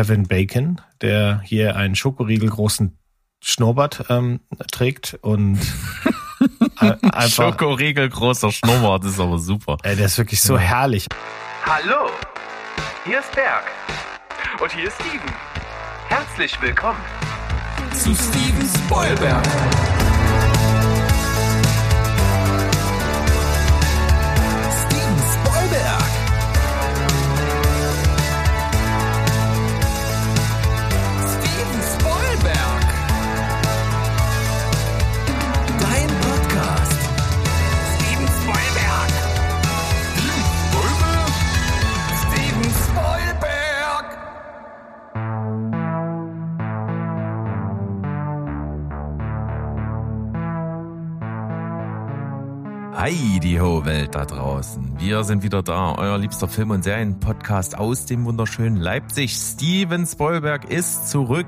Kevin Bacon, der hier einen Schokoriegel großen Schnurrbart ähm, trägt und einfach. Schokoriegel großer Schnurrbart ist aber super. Ey, der ist wirklich so ja. herrlich. Hallo, hier ist Berg und hier ist Steven. Herzlich willkommen zu Steven Spoilberg. Heidi ho Welt da draußen. Wir sind wieder da, euer liebster Film- und Serienpodcast aus dem wunderschönen Leipzig. Steven Spoilberg ist zurück.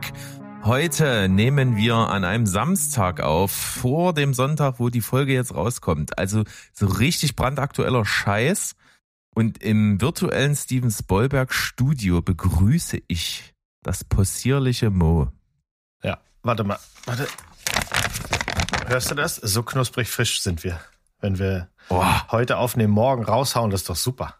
Heute nehmen wir an einem Samstag auf, vor dem Sonntag, wo die Folge jetzt rauskommt. Also so richtig brandaktueller Scheiß. Und im virtuellen Steven Spoilberg Studio begrüße ich das possierliche Mo. Ja, warte mal, warte. Hörst du das? So knusprig frisch sind wir. Wenn wir Boah. heute aufnehmen, morgen raushauen, das ist doch super.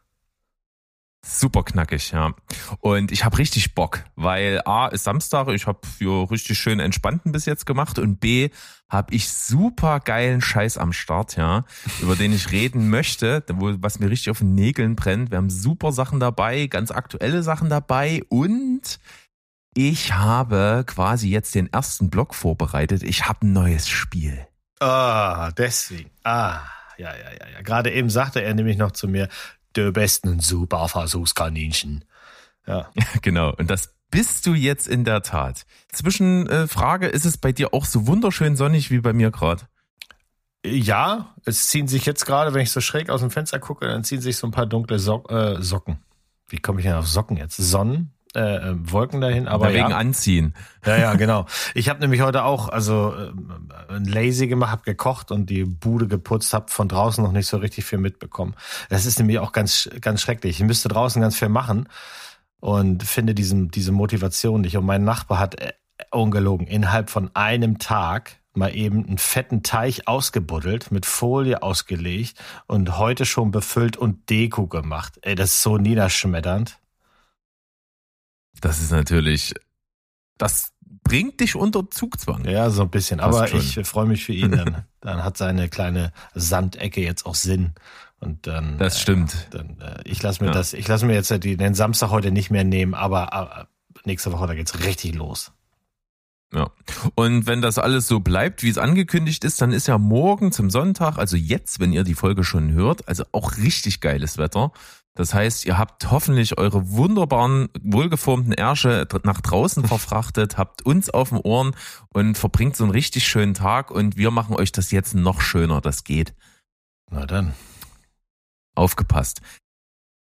Super knackig, ja. Und ich habe richtig Bock, weil A ist Samstag, ich habe für richtig schön entspannten bis jetzt gemacht und B habe ich super geilen Scheiß am Start, ja, über den ich reden möchte, wo, was mir richtig auf den Nägeln brennt. Wir haben super Sachen dabei, ganz aktuelle Sachen dabei und ich habe quasi jetzt den ersten Block vorbereitet. Ich habe ein neues Spiel. Ah, deswegen. Ah, ja, ja, ja, ja. Gerade eben sagte er nämlich noch zu mir, du bist ein super Versuchskaninchen. Ja. genau. Und das bist du jetzt in der Tat. Zwischenfrage, äh, ist es bei dir auch so wunderschön sonnig wie bei mir gerade? Ja, es ziehen sich jetzt gerade, wenn ich so schräg aus dem Fenster gucke, dann ziehen sich so ein paar dunkle so äh, Socken. Wie komme ich denn auf Socken jetzt? Sonnen? Äh, äh, Wolken dahin, aber wegen ja. anziehen. Ja, ja, genau. Ich habe nämlich heute auch also äh, ein Lazy gemacht, habe gekocht und die Bude geputzt, habe von draußen noch nicht so richtig viel mitbekommen. Das ist nämlich auch ganz ganz schrecklich. Ich müsste draußen ganz viel machen und finde diesen diese Motivation nicht. Und mein Nachbar hat äh, ungelogen innerhalb von einem Tag mal eben einen fetten Teich ausgebuddelt, mit Folie ausgelegt und heute schon befüllt und Deko gemacht. Ey, das ist so niederschmetternd. Das ist natürlich, das bringt dich unter Zugzwang. Ja, so ein bisschen. Aber schon. ich freue mich für ihn. Dann, dann hat seine kleine Sandecke jetzt auch Sinn. Und dann. Das stimmt. Äh, dann, äh, ich lasse mir ja. das, ich lasse mir jetzt den Samstag heute nicht mehr nehmen, aber äh, nächste Woche, da geht's richtig los. Ja. Und wenn das alles so bleibt, wie es angekündigt ist, dann ist ja morgen zum Sonntag, also jetzt, wenn ihr die Folge schon hört, also auch richtig geiles Wetter. Das heißt, ihr habt hoffentlich eure wunderbaren, wohlgeformten Ärsche nach draußen verfrachtet, habt uns auf den Ohren und verbringt so einen richtig schönen Tag und wir machen euch das jetzt noch schöner. Das geht. Na dann. Aufgepasst.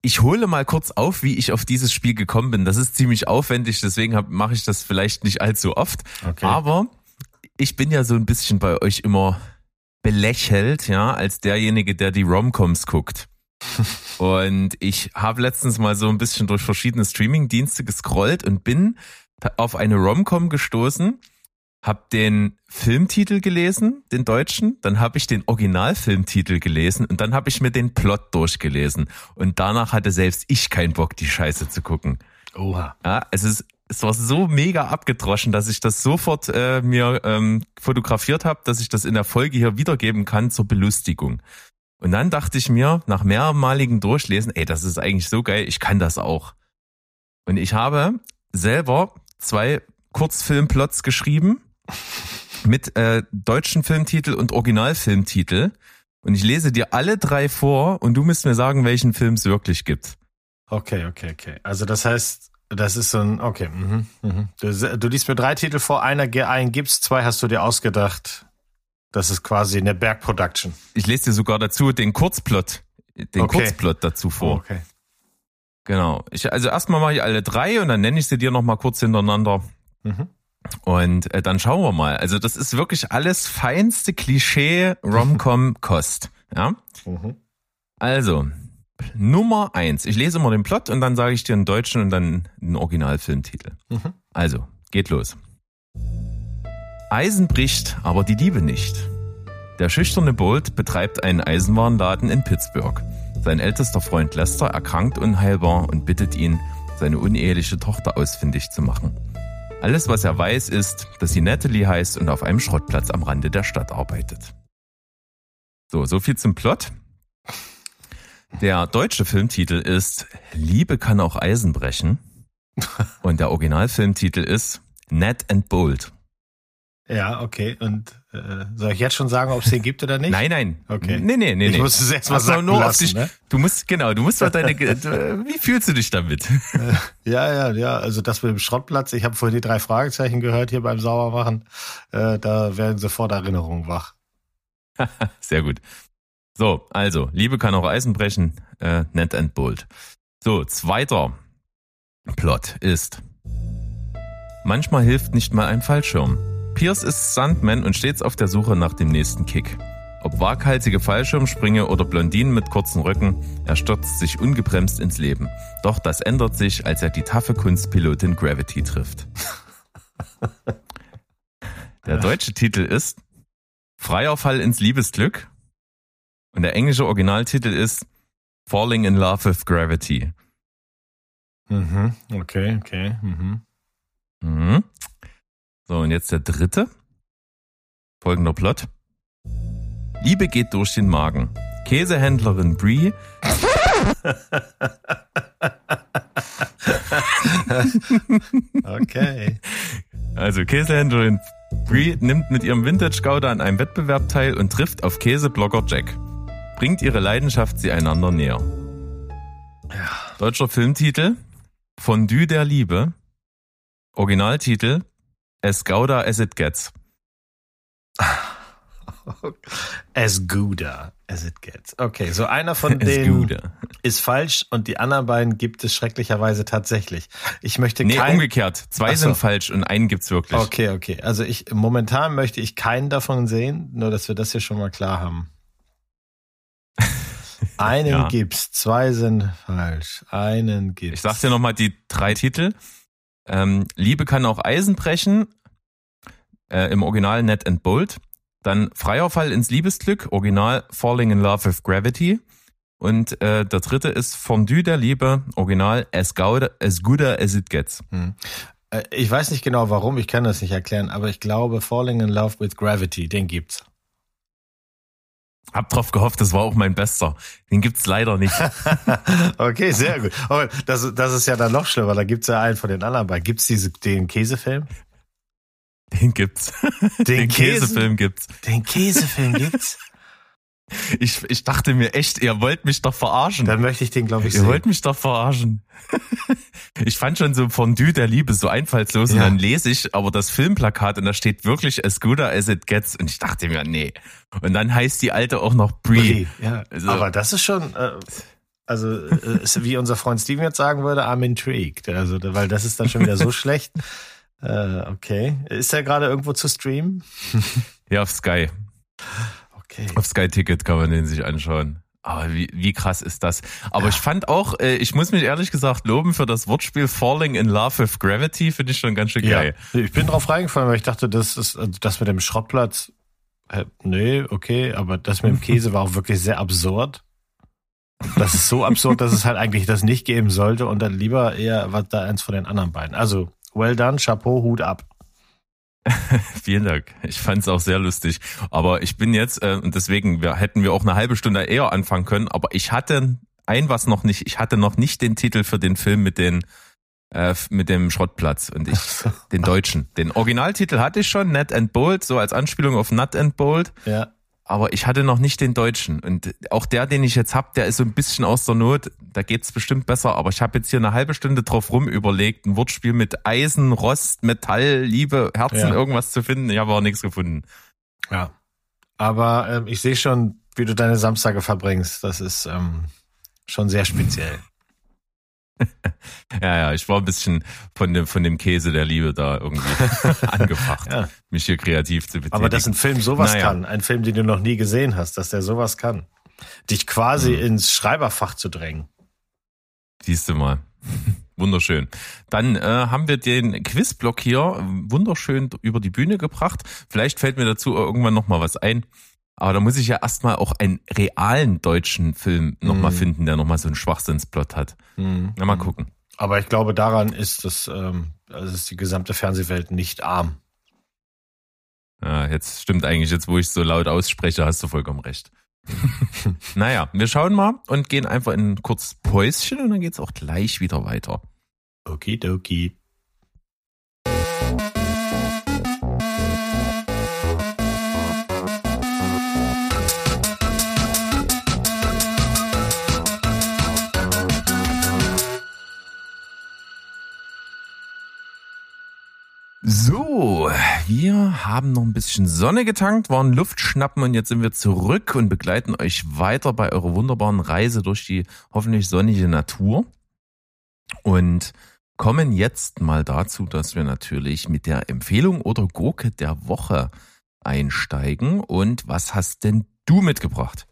Ich hole mal kurz auf, wie ich auf dieses Spiel gekommen bin. Das ist ziemlich aufwendig, deswegen mache ich das vielleicht nicht allzu oft. Okay. Aber ich bin ja so ein bisschen bei euch immer belächelt, ja, als derjenige, der die Romcoms guckt. Und ich habe letztens mal so ein bisschen durch verschiedene Streaming-Dienste gescrollt und bin auf eine Romcom gestoßen, habe den Filmtitel gelesen, den deutschen, dann habe ich den Originalfilmtitel gelesen und dann habe ich mir den Plot durchgelesen und danach hatte selbst ich keinen Bock, die Scheiße zu gucken. Oha. Ja, es ist es war so mega abgedroschen, dass ich das sofort äh, mir ähm, fotografiert habe, dass ich das in der Folge hier wiedergeben kann zur Belustigung. Und dann dachte ich mir, nach mehrmaligen Durchlesen, ey, das ist eigentlich so geil, ich kann das auch. Und ich habe selber zwei Kurzfilmplots geschrieben mit äh, deutschen Filmtitel und Originalfilmtitel. Und ich lese dir alle drei vor und du musst mir sagen, welchen Film es wirklich gibt. Okay, okay, okay. Also das heißt, das ist so ein, okay. Mhm, mhm. Du, du liest mir drei Titel vor, einer einen gibt's, zwei hast du dir ausgedacht. Das ist quasi eine Bergproduction. Ich lese dir sogar dazu den Kurzplot, den okay. Kurzplot dazu vor. Okay. Genau. Ich, also erstmal mache ich alle drei und dann nenne ich sie dir nochmal kurz hintereinander. Mhm. Und äh, dann schauen wir mal. Also das ist wirklich alles feinste Klischee Romcom Kost. Ja. Mhm. Also Nummer eins. Ich lese mal den Plot und dann sage ich dir einen deutschen und dann einen Originalfilmtitel. Mhm. Also, geht los. Eisen bricht, aber die Liebe nicht. Der schüchterne Bolt betreibt einen Eisenwarenladen in Pittsburgh. Sein ältester Freund Lester erkrankt unheilbar und bittet ihn, seine uneheliche Tochter ausfindig zu machen. Alles, was er weiß, ist, dass sie Natalie heißt und auf einem Schrottplatz am Rande der Stadt arbeitet. So, so viel zum Plot. Der deutsche Filmtitel ist Liebe kann auch Eisen brechen. Und der Originalfilmtitel ist Ned and Bold. Ja, okay. Und äh, soll ich jetzt schon sagen, ob es den gibt oder nicht? Nein, nein. Okay. Nee, nee, nee. Ich muss es erst mal sagen nur lassen, dich, ne? Du musst, genau, du musst doch deine, wie fühlst du dich damit? ja, ja, ja. Also das mit dem Schrottplatz, ich habe vorhin die drei Fragezeichen gehört hier beim Sauermachen. Äh, da werden sofort Erinnerungen wach. Sehr gut. So, also, Liebe kann auch Eisen brechen, äh, Ned and Bold. So, zweiter Plot ist, manchmal hilft nicht mal ein Fallschirm. Pierce ist Stuntman und stets auf der Suche nach dem nächsten Kick. Ob waghalsige Fallschirmsprünge oder Blondinen mit kurzen Röcken, er stürzt sich ungebremst ins Leben. Doch das ändert sich, als er die taffe Kunstpilotin Gravity trifft. Der deutsche Titel ist Freier Fall ins Liebesglück und der englische Originaltitel ist Falling in Love with Gravity. Mhm, okay, okay. Mhm. Mhm. So, und jetzt der dritte. Folgender Plot. Liebe geht durch den Magen. Käsehändlerin Brie. okay. Also Käsehändlerin Brie nimmt mit ihrem Vintage Gouda an einem Wettbewerb teil und trifft auf Käseblogger Jack. Bringt ihre Leidenschaft sie einander näher. Ja. Deutscher Filmtitel Fondue der Liebe. Originaltitel As Gouda as it gets. As Gouda as it gets. Okay, so einer von denen ist falsch und die anderen beiden gibt es schrecklicherweise tatsächlich. Ich möchte nee, kein... umgekehrt. Zwei so. sind falsch und einen gibt's wirklich. Okay, okay. Also ich momentan möchte ich keinen davon sehen, nur dass wir das hier schon mal klar haben. Einen ja. gibt's, zwei sind falsch. Einen gibt's. Ich sag dir nochmal die drei Titel. Ähm, Liebe kann auch Eisen brechen. Äh, Im Original Net and Bold. Dann Freier Fall ins Liebesglück. Original Falling in Love with Gravity. Und äh, der dritte ist Fondue der Liebe. Original As, Gouda, as Gooder as It Gets. Hm. Äh, ich weiß nicht genau warum, ich kann das nicht erklären, aber ich glaube Falling in Love with Gravity, den gibt's. Hab drauf gehofft, das war auch mein bester. Den gibt's leider nicht. okay, sehr gut. Aber das, das ist ja dann noch schlimmer. Da gibt's ja einen von den anderen bei. Gibt's diese, den Käsefilm? Den gibt's. Den, den Käse, Käsefilm gibt's. Den Käsefilm gibt's? Ich, ich dachte mir echt, ihr wollt mich doch verarschen. Dann möchte ich den, glaube ich, Ihr sehen. wollt mich doch verarschen. ich fand schon so Fondue der Liebe so einfallslos ja. und dann lese ich aber das Filmplakat und da steht wirklich as good as it gets und ich dachte mir, nee. Und dann heißt die alte auch noch Brie. Brie ja. Also, aber das ist schon, äh, also äh, wie unser Freund Steven jetzt sagen würde, I'm intrigued. Also, weil das ist dann schon wieder so schlecht. Äh, okay. Ist er gerade irgendwo zu streamen? ja, auf Sky. Okay. Auf Sky Ticket kann man den sich anschauen. Aber wie, wie krass ist das? Aber ich fand auch, äh, ich muss mich ehrlich gesagt loben für das Wortspiel Falling in Love with Gravity, finde ich schon ganz schön geil. Ja. Ich bin drauf reingefallen, weil ich dachte, das ist also das mit dem Schrottplatz. Äh, nee, okay, aber das mit dem Käse war auch wirklich sehr absurd. Das ist so absurd, dass es halt eigentlich das nicht geben sollte und dann lieber eher was da eins von den anderen beiden. Also, well done, Chapeau, Hut ab. Vielen Dank. Ich fand es auch sehr lustig. Aber ich bin jetzt, äh, und deswegen wir, hätten wir auch eine halbe Stunde eher anfangen können, aber ich hatte ein was noch nicht, ich hatte noch nicht den Titel für den Film mit den äh, mit dem Schrottplatz und ich den deutschen. Den Originaltitel hatte ich schon, Nut and Bold, so als Anspielung auf Nut and Bold. Ja aber ich hatte noch nicht den deutschen. Und auch der, den ich jetzt hab, der ist so ein bisschen aus der Not. Da geht's bestimmt besser. Aber ich habe jetzt hier eine halbe Stunde drauf rum überlegt, ein Wortspiel mit Eisen, Rost, Metall, Liebe, Herzen, ja. irgendwas zu finden. Ich habe auch nichts gefunden. Ja. Aber ähm, ich sehe schon, wie du deine Samstage verbringst. Das ist ähm, schon sehr speziell. ja, ja, ich war ein bisschen von dem, von dem Käse der Liebe da irgendwie angefacht, ja. mich hier kreativ zu betätigen. Aber dass ein Film sowas naja. kann, ein Film, den du noch nie gesehen hast, dass der sowas kann, dich quasi hm. ins Schreiberfach zu drängen. Siehst du mal. Wunderschön. Dann äh, haben wir den Quizblock hier wunderschön über die Bühne gebracht. Vielleicht fällt mir dazu irgendwann noch mal was ein. Aber da muss ich ja erstmal auch einen realen deutschen Film nochmal mm. finden, der nochmal so einen Schwachsinnsplot hat. Mm. Na, mal gucken. Aber ich glaube, daran ist das, ähm, also ist die gesamte Fernsehwelt nicht arm. Ja, jetzt stimmt eigentlich, jetzt wo ich so laut ausspreche, hast du vollkommen recht. naja, wir schauen mal und gehen einfach in ein kurzes Päuschen und dann geht's auch gleich wieder weiter. Okidoki. So, wir haben noch ein bisschen Sonne getankt, waren Luft schnappen und jetzt sind wir zurück und begleiten euch weiter bei eurer wunderbaren Reise durch die hoffentlich sonnige Natur. Und kommen jetzt mal dazu, dass wir natürlich mit der Empfehlung oder Gurke der Woche einsteigen. Und was hast denn du mitgebracht?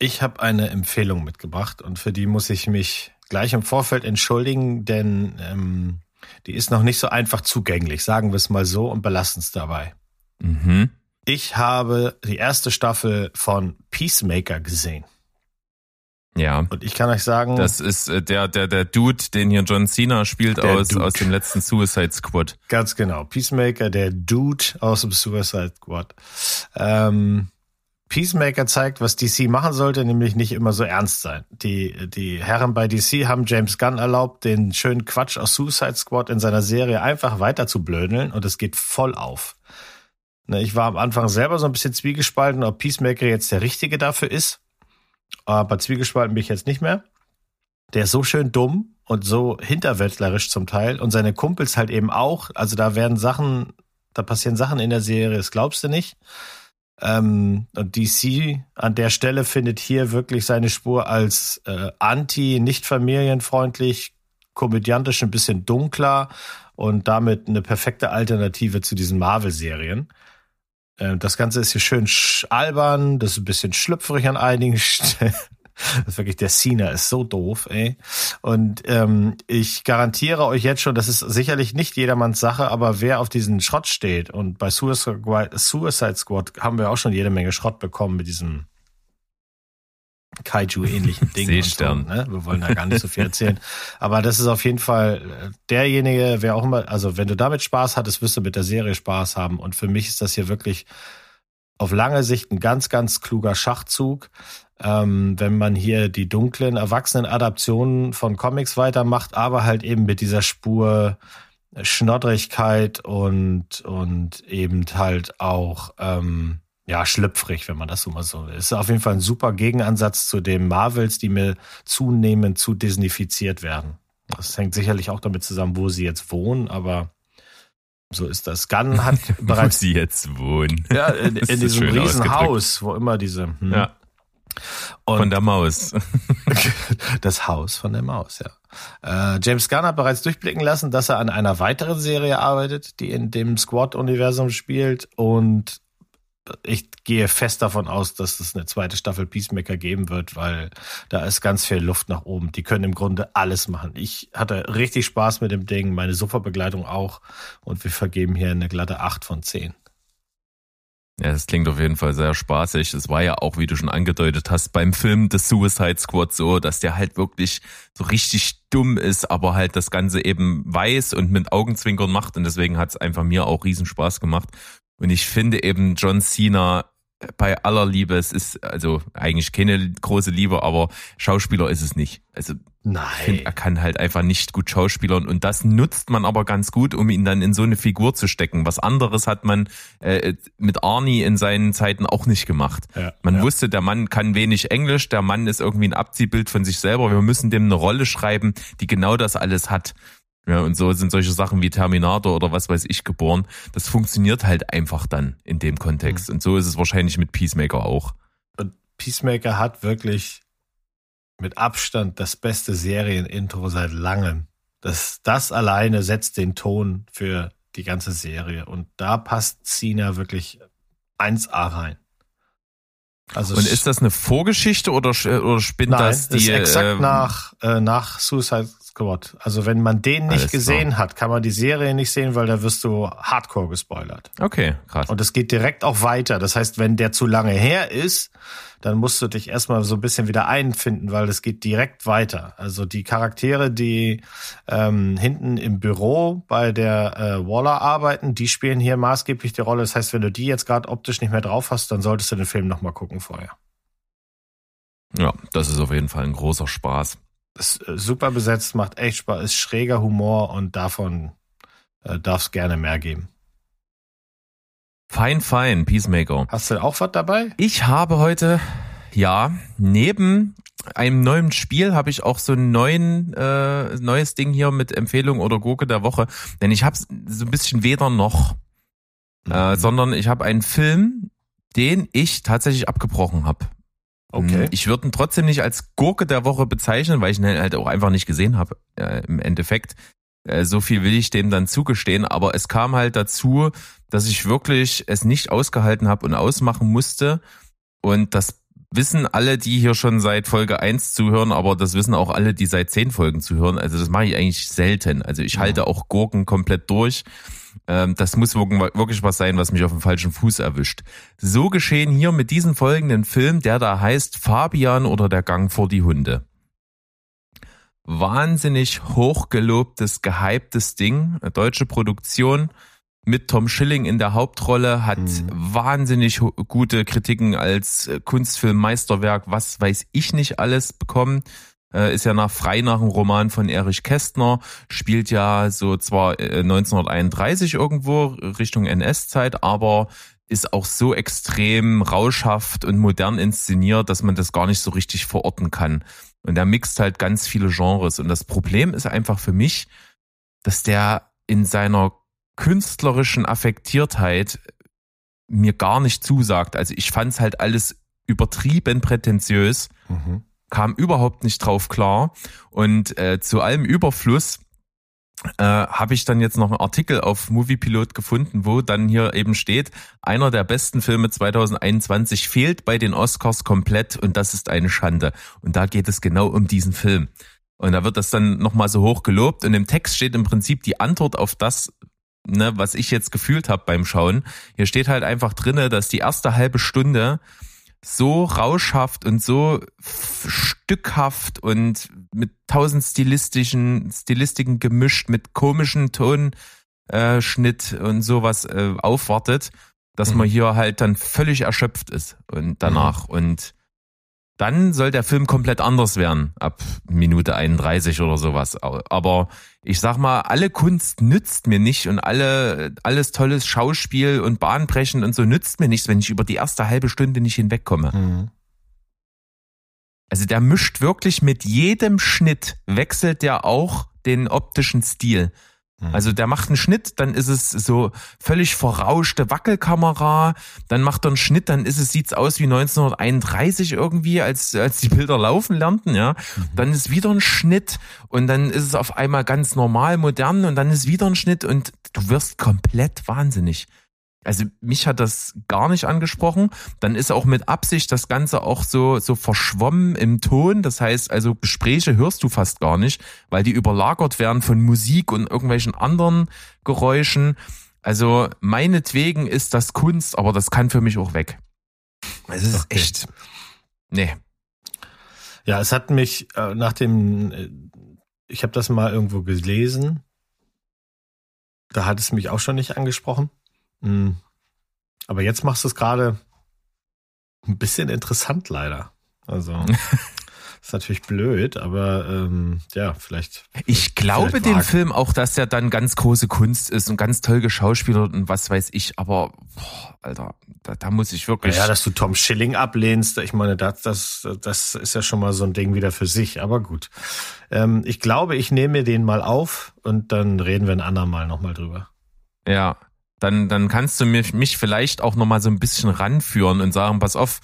Ich habe eine Empfehlung mitgebracht und für die muss ich mich gleich im Vorfeld entschuldigen, denn ähm, die ist noch nicht so einfach zugänglich, sagen wir es mal so und belassen es dabei. Mhm. Ich habe die erste Staffel von Peacemaker gesehen. Ja. Und ich kann euch sagen. Das ist äh, der, der, der Dude, den hier John Cena spielt aus, aus dem letzten Suicide Squad. Ganz genau. Peacemaker, der Dude aus dem Suicide Squad. Ähm, Peacemaker zeigt, was DC machen sollte, nämlich nicht immer so ernst sein. Die, die Herren bei DC haben James Gunn erlaubt, den schönen Quatsch aus Suicide Squad in seiner Serie einfach weiter zu blödeln und es geht voll auf. Ne, ich war am Anfang selber so ein bisschen zwiegespalten, ob Peacemaker jetzt der Richtige dafür ist. Aber zwiegespalten bin ich jetzt nicht mehr. Der ist so schön dumm und so hinterwäldlerisch zum Teil und seine Kumpels halt eben auch. Also da werden Sachen, da passieren Sachen in der Serie, das glaubst du nicht. Ähm, und DC an der Stelle findet hier wirklich seine Spur als äh, anti, nicht familienfreundlich, komödiantisch ein bisschen dunkler und damit eine perfekte Alternative zu diesen Marvel-Serien. Äh, das Ganze ist hier schön albern, das ist ein bisschen schlüpfrig an einigen Stellen. Das ist wirklich, der Cena ist so doof, ey. Und ähm, ich garantiere euch jetzt schon, das ist sicherlich nicht jedermanns Sache, aber wer auf diesen Schrott steht, und bei Suicide, Squad haben wir auch schon jede Menge Schrott bekommen mit diesem Kaiju-ähnlichen Ding. Seestern. So, ne? Wir wollen da gar nicht so viel erzählen. Aber das ist auf jeden Fall äh, derjenige, wer auch immer, also wenn du damit Spaß hattest, wirst du mit der Serie Spaß haben. Und für mich ist das hier wirklich auf lange Sicht ein ganz, ganz kluger Schachzug ähm, wenn man hier die dunklen, erwachsenen Adaptionen von Comics weitermacht, aber halt eben mit dieser Spur Schnoddrigkeit und, und eben halt auch, ähm, ja, schlüpfrig, wenn man das so mal so will. Ist auf jeden Fall ein super Gegenansatz zu den Marvels, die mir zunehmend zu Disneyfiziert werden. Das hängt sicherlich auch damit zusammen, wo sie jetzt wohnen, aber so ist das. Gunn hat bereits. Wo sie jetzt wohnen. Ja, in, in diesem Riesenhaus, wo immer diese. Hm, ja. Und von der Maus. das Haus von der Maus, ja. Äh, James Gunn hat bereits durchblicken lassen, dass er an einer weiteren Serie arbeitet, die in dem Squad-Universum spielt. Und ich gehe fest davon aus, dass es eine zweite Staffel Peacemaker geben wird, weil da ist ganz viel Luft nach oben. Die können im Grunde alles machen. Ich hatte richtig Spaß mit dem Ding, meine Sofa-Begleitung auch. Und wir vergeben hier eine glatte 8 von 10. Ja, das klingt auf jeden Fall sehr spaßig. Es war ja auch, wie du schon angedeutet hast, beim Film The Suicide Squad so, dass der halt wirklich so richtig dumm ist, aber halt das Ganze eben weiß und mit Augenzwinkern macht. Und deswegen hat es einfach mir auch riesen Spaß gemacht. Und ich finde eben John Cena bei aller Liebe, es ist also eigentlich keine große Liebe, aber Schauspieler ist es nicht. Also Nein. Ich finde, er kann halt einfach nicht gut schauspielern und das nutzt man aber ganz gut, um ihn dann in so eine Figur zu stecken. Was anderes hat man äh, mit Arnie in seinen Zeiten auch nicht gemacht. Ja, man ja. wusste, der Mann kann wenig Englisch, der Mann ist irgendwie ein Abziehbild von sich selber. Wir müssen dem eine Rolle schreiben, die genau das alles hat. Ja, und so sind solche Sachen wie Terminator oder was weiß ich geboren. Das funktioniert halt einfach dann in dem Kontext. Mhm. Und so ist es wahrscheinlich mit Peacemaker auch. Und Peacemaker hat wirklich mit Abstand das beste Serienintro seit langem. Das, das alleine setzt den Ton für die ganze Serie. Und da passt Cena wirklich 1A rein. Also und ist das eine Vorgeschichte oder, oder spinnt nein, das die? Ist exakt äh, nach, äh, nach Suicide Squad. Also wenn man den nicht Alles gesehen klar. hat, kann man die Serie nicht sehen, weil da wirst du hardcore gespoilert. Okay, krass. Und es geht direkt auch weiter. Das heißt, wenn der zu lange her ist, dann musst du dich erstmal so ein bisschen wieder einfinden, weil es geht direkt weiter. Also die Charaktere, die ähm, hinten im Büro bei der äh, Waller arbeiten, die spielen hier maßgeblich die Rolle. Das heißt, wenn du die jetzt gerade optisch nicht mehr drauf hast, dann solltest du den Film nochmal gucken vorher. Ja, das ist auf jeden Fall ein großer Spaß. Ist äh, super besetzt, macht echt Spaß, ist schräger Humor und davon äh, darf es gerne mehr geben. Fein, fein, Peacemaker. Hast du auch was dabei? Ich habe heute, ja, neben einem neuen Spiel habe ich auch so ein neuen, äh, neues Ding hier mit Empfehlung oder Gurke der Woche. Denn ich habe so ein bisschen weder noch, äh, mhm. äh, sondern ich habe einen Film, den ich tatsächlich abgebrochen habe. Okay. Hm, ich würde ihn trotzdem nicht als Gurke der Woche bezeichnen, weil ich ihn halt auch einfach nicht gesehen habe äh, im Endeffekt. Äh, so viel will ich dem dann zugestehen, aber es kam halt dazu, dass ich wirklich es nicht ausgehalten habe und ausmachen musste. Und das wissen alle, die hier schon seit Folge 1 zuhören, aber das wissen auch alle, die seit 10 Folgen zuhören. Also das mache ich eigentlich selten. Also ich halte auch Gurken komplett durch. Ähm, das muss wirklich was sein, was mich auf dem falschen Fuß erwischt. So geschehen hier mit diesem folgenden Film, der da heißt Fabian oder der Gang vor die Hunde. Wahnsinnig hochgelobtes, gehyptes Ding, eine deutsche Produktion mit Tom Schilling in der Hauptrolle, hat mhm. wahnsinnig gute Kritiken als Kunstfilm, Meisterwerk, was weiß ich nicht alles bekommen äh, ist ja nach frei nach einem Roman von Erich Kästner, spielt ja so zwar äh, 1931 irgendwo Richtung NS-Zeit, aber ist auch so extrem rauschhaft und modern inszeniert, dass man das gar nicht so richtig verorten kann. Und der mixt halt ganz viele Genres. Und das Problem ist einfach für mich, dass der in seiner künstlerischen Affektiertheit mir gar nicht zusagt. Also ich fand es halt alles übertrieben prätentiös. Mhm kam überhaupt nicht drauf klar. Und äh, zu allem Überfluss äh, habe ich dann jetzt noch einen Artikel auf Moviepilot gefunden, wo dann hier eben steht, einer der besten Filme 2021 fehlt bei den Oscars komplett und das ist eine Schande. Und da geht es genau um diesen Film. Und da wird das dann nochmal so hoch gelobt und im Text steht im Prinzip die Antwort auf das, ne, was ich jetzt gefühlt habe beim Schauen. Hier steht halt einfach drinne, dass die erste halbe Stunde so rauschhaft und so stückhaft und mit tausend stilistischen Stilistiken gemischt, mit komischen Tonschnitt äh, und sowas äh, aufwartet, dass mhm. man hier halt dann völlig erschöpft ist und danach. Mhm. Und dann soll der Film komplett anders werden, ab Minute 31 oder sowas. Aber ich sag mal, alle Kunst nützt mir nicht und alle, alles tolles Schauspiel und Bahnbrechen und so nützt mir nichts, wenn ich über die erste halbe Stunde nicht hinwegkomme. Mhm. Also der mischt wirklich mit jedem Schnitt, wechselt der auch den optischen Stil. Mhm. Also der macht einen Schnitt, dann ist es so völlig verrauschte Wackelkamera, dann macht er einen Schnitt, dann ist es sieht's aus wie 1931 irgendwie, als als die Bilder laufen lernten, ja. Mhm. Dann ist wieder ein Schnitt und dann ist es auf einmal ganz normal modern und dann ist wieder ein Schnitt und du wirst komplett wahnsinnig. Also mich hat das gar nicht angesprochen. Dann ist auch mit Absicht das Ganze auch so, so verschwommen im Ton. Das heißt, also Gespräche hörst du fast gar nicht, weil die überlagert werden von Musik und irgendwelchen anderen Geräuschen. Also meinetwegen ist das Kunst, aber das kann für mich auch weg. Es ist okay. echt. Nee. Ja, es hat mich äh, nach dem, äh, ich habe das mal irgendwo gelesen. Da hat es mich auch schon nicht angesprochen. Hm. Aber jetzt machst du es gerade ein bisschen interessant leider. Also ist natürlich blöd, aber ähm, ja, vielleicht. Ich glaube vielleicht dem Film auch, dass er dann ganz große Kunst ist und ganz toll geschauspielert und was weiß ich, aber boah, Alter, da, da muss ich wirklich. Ja, dass du Tom Schilling ablehnst, ich meine, das, das, das ist ja schon mal so ein Ding wieder für sich, aber gut. Ähm, ich glaube, ich nehme mir den mal auf und dann reden wir ein andermal nochmal drüber. Ja, dann, dann kannst du mich, mich vielleicht auch nochmal so ein bisschen ranführen und sagen, pass auf,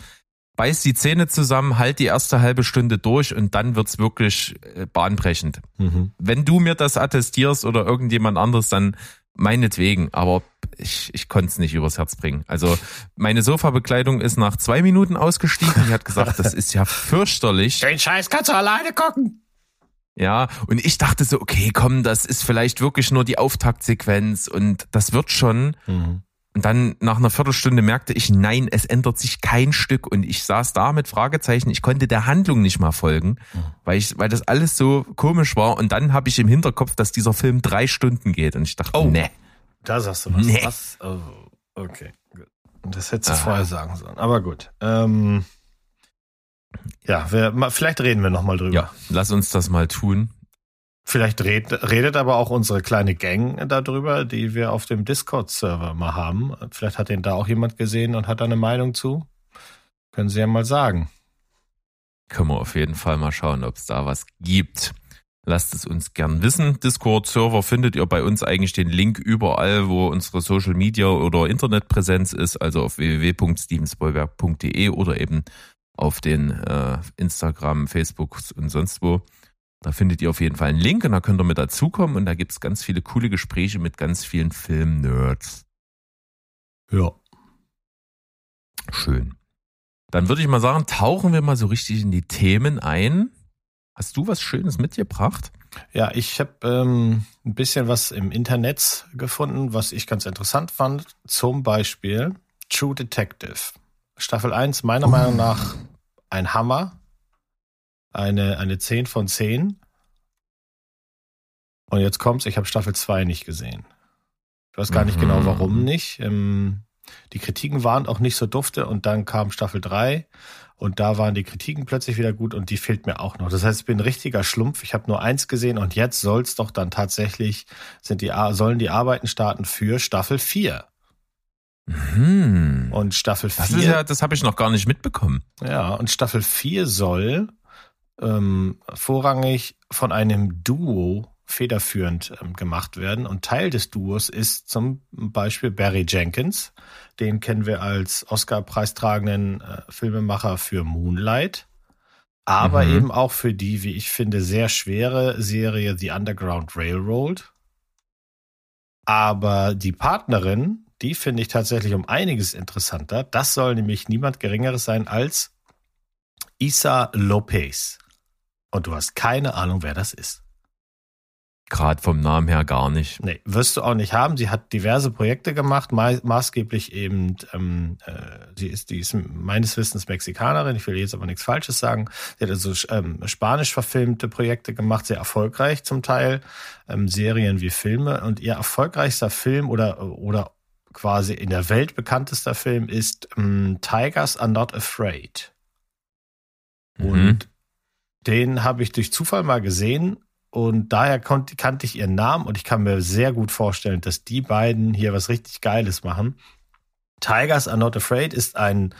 beiß die Zähne zusammen, halt die erste halbe Stunde durch und dann wird's wirklich äh, bahnbrechend. Mhm. Wenn du mir das attestierst oder irgendjemand anderes, dann meinetwegen, aber ich, ich konnte es nicht übers Herz bringen. Also meine Sofabekleidung ist nach zwei Minuten ausgestiegen. Die hat gesagt, das ist ja fürchterlich. Den Scheiß kannst du alleine gucken. Ja, und ich dachte so, okay, komm, das ist vielleicht wirklich nur die Auftaktsequenz und das wird schon. Mhm. Und dann nach einer Viertelstunde merkte ich, nein, es ändert sich kein Stück. Und ich saß da mit Fragezeichen. Ich konnte der Handlung nicht mal folgen, mhm. weil ich, weil das alles so komisch war. Und dann habe ich im Hinterkopf, dass dieser Film drei Stunden geht. Und ich dachte, oh, nee. Da sagst du was. Nee. was? Oh, okay, gut. Das hättest du ah. vorher sagen sollen. Aber gut. Ähm, ja, wir, vielleicht reden wir nochmal drüber. Ja, lass uns das mal tun. Vielleicht red, redet aber auch unsere kleine Gang darüber, die wir auf dem Discord-Server mal haben. Vielleicht hat den da auch jemand gesehen und hat da eine Meinung zu. Können Sie ja mal sagen. Können wir auf jeden Fall mal schauen, ob es da was gibt. Lasst es uns gern wissen. Discord-Server findet ihr bei uns eigentlich den Link überall, wo unsere Social Media oder Internetpräsenz ist, also auf www.stevensbollwerk.de oder eben auf den äh, Instagram, Facebook und sonst wo. Da findet ihr auf jeden Fall einen Link und da könnt ihr mit dazukommen und da gibt es ganz viele coole Gespräche mit ganz vielen Film-Nerds. Ja. Schön. Dann würde ich mal sagen, tauchen wir mal so richtig in die Themen ein. Hast du was Schönes mitgebracht? Ja, ich habe ähm, ein bisschen was im Internet gefunden, was ich ganz interessant fand. Zum Beispiel True Detective. Staffel 1 meiner. Meinung nach ein Hammer. Eine, eine 10 von 10. Und jetzt kommt's, ich habe Staffel 2 nicht gesehen. Ich weiß gar nicht genau, mhm. warum nicht. Ähm, die Kritiken waren auch nicht so dufte und dann kam Staffel 3 und da waren die Kritiken plötzlich wieder gut und die fehlt mir auch noch. Das heißt, ich bin ein richtiger Schlumpf. Ich habe nur eins gesehen und jetzt soll's doch dann tatsächlich, sind die, sollen die Arbeiten starten für Staffel 4. Mhm. Und Staffel 4. Das, ist ja, das habe ich noch gar nicht mitbekommen. Ja, und Staffel 4 soll ähm, vorrangig von einem Duo federführend ähm, gemacht werden. Und Teil des Duos ist zum Beispiel Barry Jenkins. Den kennen wir als Oscar-preistragenden äh, Filmemacher für Moonlight. Aber mhm. eben auch für die, wie ich finde, sehr schwere Serie The Underground Railroad. Aber die Partnerin die finde ich tatsächlich um einiges interessanter. Das soll nämlich niemand Geringeres sein als Isa Lopez. Und du hast keine Ahnung, wer das ist. Gerade vom Namen her gar nicht. Nee, wirst du auch nicht haben. Sie hat diverse Projekte gemacht, ma maßgeblich eben, ähm, äh, sie ist, die ist meines Wissens Mexikanerin, ich will jetzt aber nichts Falsches sagen. Sie hat also ähm, spanisch verfilmte Projekte gemacht, sehr erfolgreich zum Teil, ähm, Serien wie Filme. Und ihr erfolgreichster Film oder, oder quasi in der Welt bekanntester Film ist ähm, Tigers Are Not Afraid. Mhm. Und den habe ich durch Zufall mal gesehen und daher konnte, kannte ich ihren Namen und ich kann mir sehr gut vorstellen, dass die beiden hier was richtig Geiles machen. Tigers Are Not Afraid ist ein,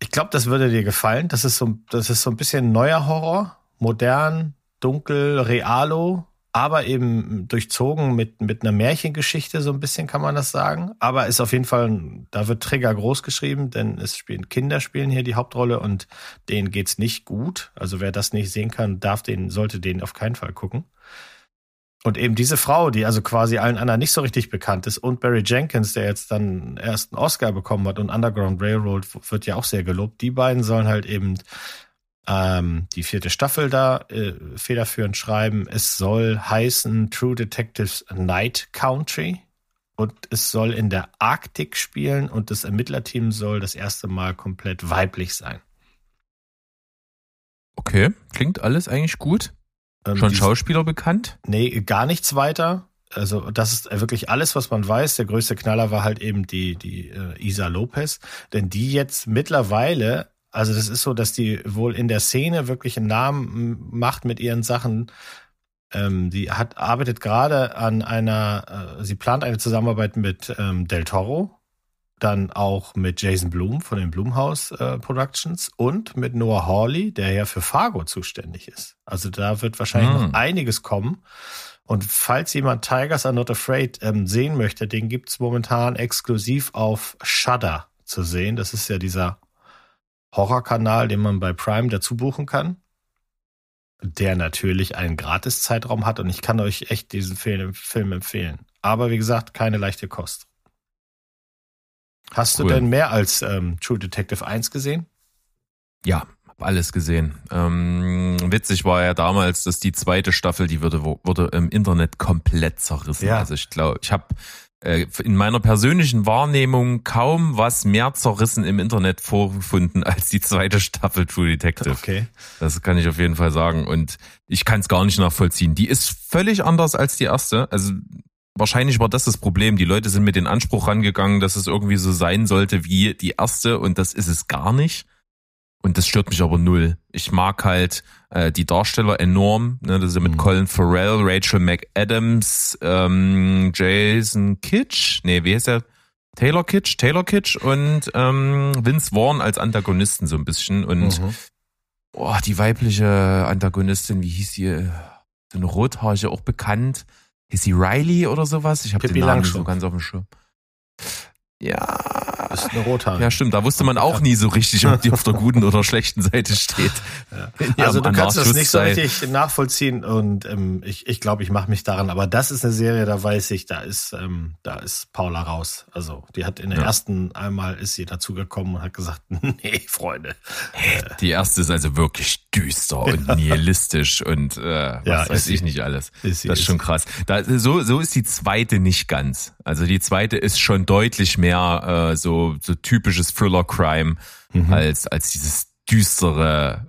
ich glaube, das würde dir gefallen. Das ist so, das ist so ein bisschen neuer Horror, modern, dunkel, realo, aber eben durchzogen mit, mit einer Märchengeschichte, so ein bisschen kann man das sagen. Aber ist auf jeden Fall, da wird Trigger groß geschrieben, denn es spielen Kinder spielen hier die Hauptrolle und denen geht's nicht gut. Also wer das nicht sehen kann, darf den, sollte den auf keinen Fall gucken. Und eben diese Frau, die also quasi allen anderen nicht so richtig bekannt ist, und Barry Jenkins, der jetzt dann erst einen Oscar bekommen hat und Underground Railroad wird ja auch sehr gelobt, die beiden sollen halt eben ähm, die vierte Staffel da äh, federführend schreiben. Es soll heißen True Detectives Night Country und es soll in der Arktik spielen und das Ermittlerteam soll das erste Mal komplett weiblich sein. Okay, klingt alles eigentlich gut. Ähm, Schon Schauspieler bekannt? Nee, gar nichts weiter. Also das ist wirklich alles, was man weiß. Der größte Knaller war halt eben die, die äh, Isa Lopez. Denn die jetzt mittlerweile also das ist so, dass die wohl in der Szene wirklich einen Namen macht mit ihren Sachen. Ähm, die hat arbeitet gerade an einer, äh, sie plant eine Zusammenarbeit mit ähm, Del Toro, dann auch mit Jason Blum von den Blumhouse äh, Productions und mit Noah Hawley, der ja für Fargo zuständig ist. Also da wird wahrscheinlich mm. noch hm. einiges kommen. Und falls jemand Tigers Are Not Afraid ähm, sehen möchte, den gibt's momentan exklusiv auf Shudder zu sehen. Das ist ja dieser Horrorkanal, den man bei Prime dazu buchen kann, der natürlich einen Gratiszeitraum hat und ich kann euch echt diesen Film empfehlen. Aber wie gesagt, keine leichte Kost. Hast cool. du denn mehr als ähm, True Detective 1 gesehen? Ja, Hab alles gesehen. Ähm, witzig war ja damals, dass die zweite Staffel, die wurde, wurde im Internet komplett zerrissen. Ja. Also ich glaube, ich habe in meiner persönlichen Wahrnehmung kaum was mehr zerrissen im Internet vorgefunden als die zweite Staffel True Detective. Okay. Das kann ich auf jeden Fall sagen. Und ich kann es gar nicht nachvollziehen. Die ist völlig anders als die erste. Also wahrscheinlich war das das Problem. Die Leute sind mit dem Anspruch rangegangen, dass es irgendwie so sein sollte wie die erste und das ist es gar nicht. Und das stört mich aber null. Ich mag halt äh, die Darsteller enorm. Ne? Das ist ja mit mhm. Colin Farrell, Rachel McAdams, ähm, Jason Kitsch. Nee, wie heißt der? Taylor Kitsch, Taylor Kitsch und ähm, Vince Vaughn als Antagonisten so ein bisschen. Und mhm. oh, die weibliche Antagonistin, wie hieß sie? So eine Rothaarige, auch bekannt. Hieß sie Riley oder sowas? Ich habe den Namen nicht so ganz auf dem Schirm. Ja. Das ist eine Rothaar. Ja, stimmt. Da wusste man auch nie so richtig, ob die auf der guten oder schlechten Seite steht. Ja. Also du kannst das nicht so richtig nachvollziehen und ähm, ich ich, glaube, ich mache mich daran. Aber das ist eine Serie, da weiß ich, da ist ähm, da ist Paula raus. Also die hat in der ja. ersten einmal ist sie dazugekommen und hat gesagt, nee, Freunde. Die erste ist also wirklich düster und nihilistisch und äh, was ja, weiß ich sie. nicht alles. Ist das ist schon krass. Da, so so ist die zweite nicht ganz. Also die zweite ist schon deutlich mehr mehr äh, so, so typisches Thriller-Crime mhm. als, als dieses düstere,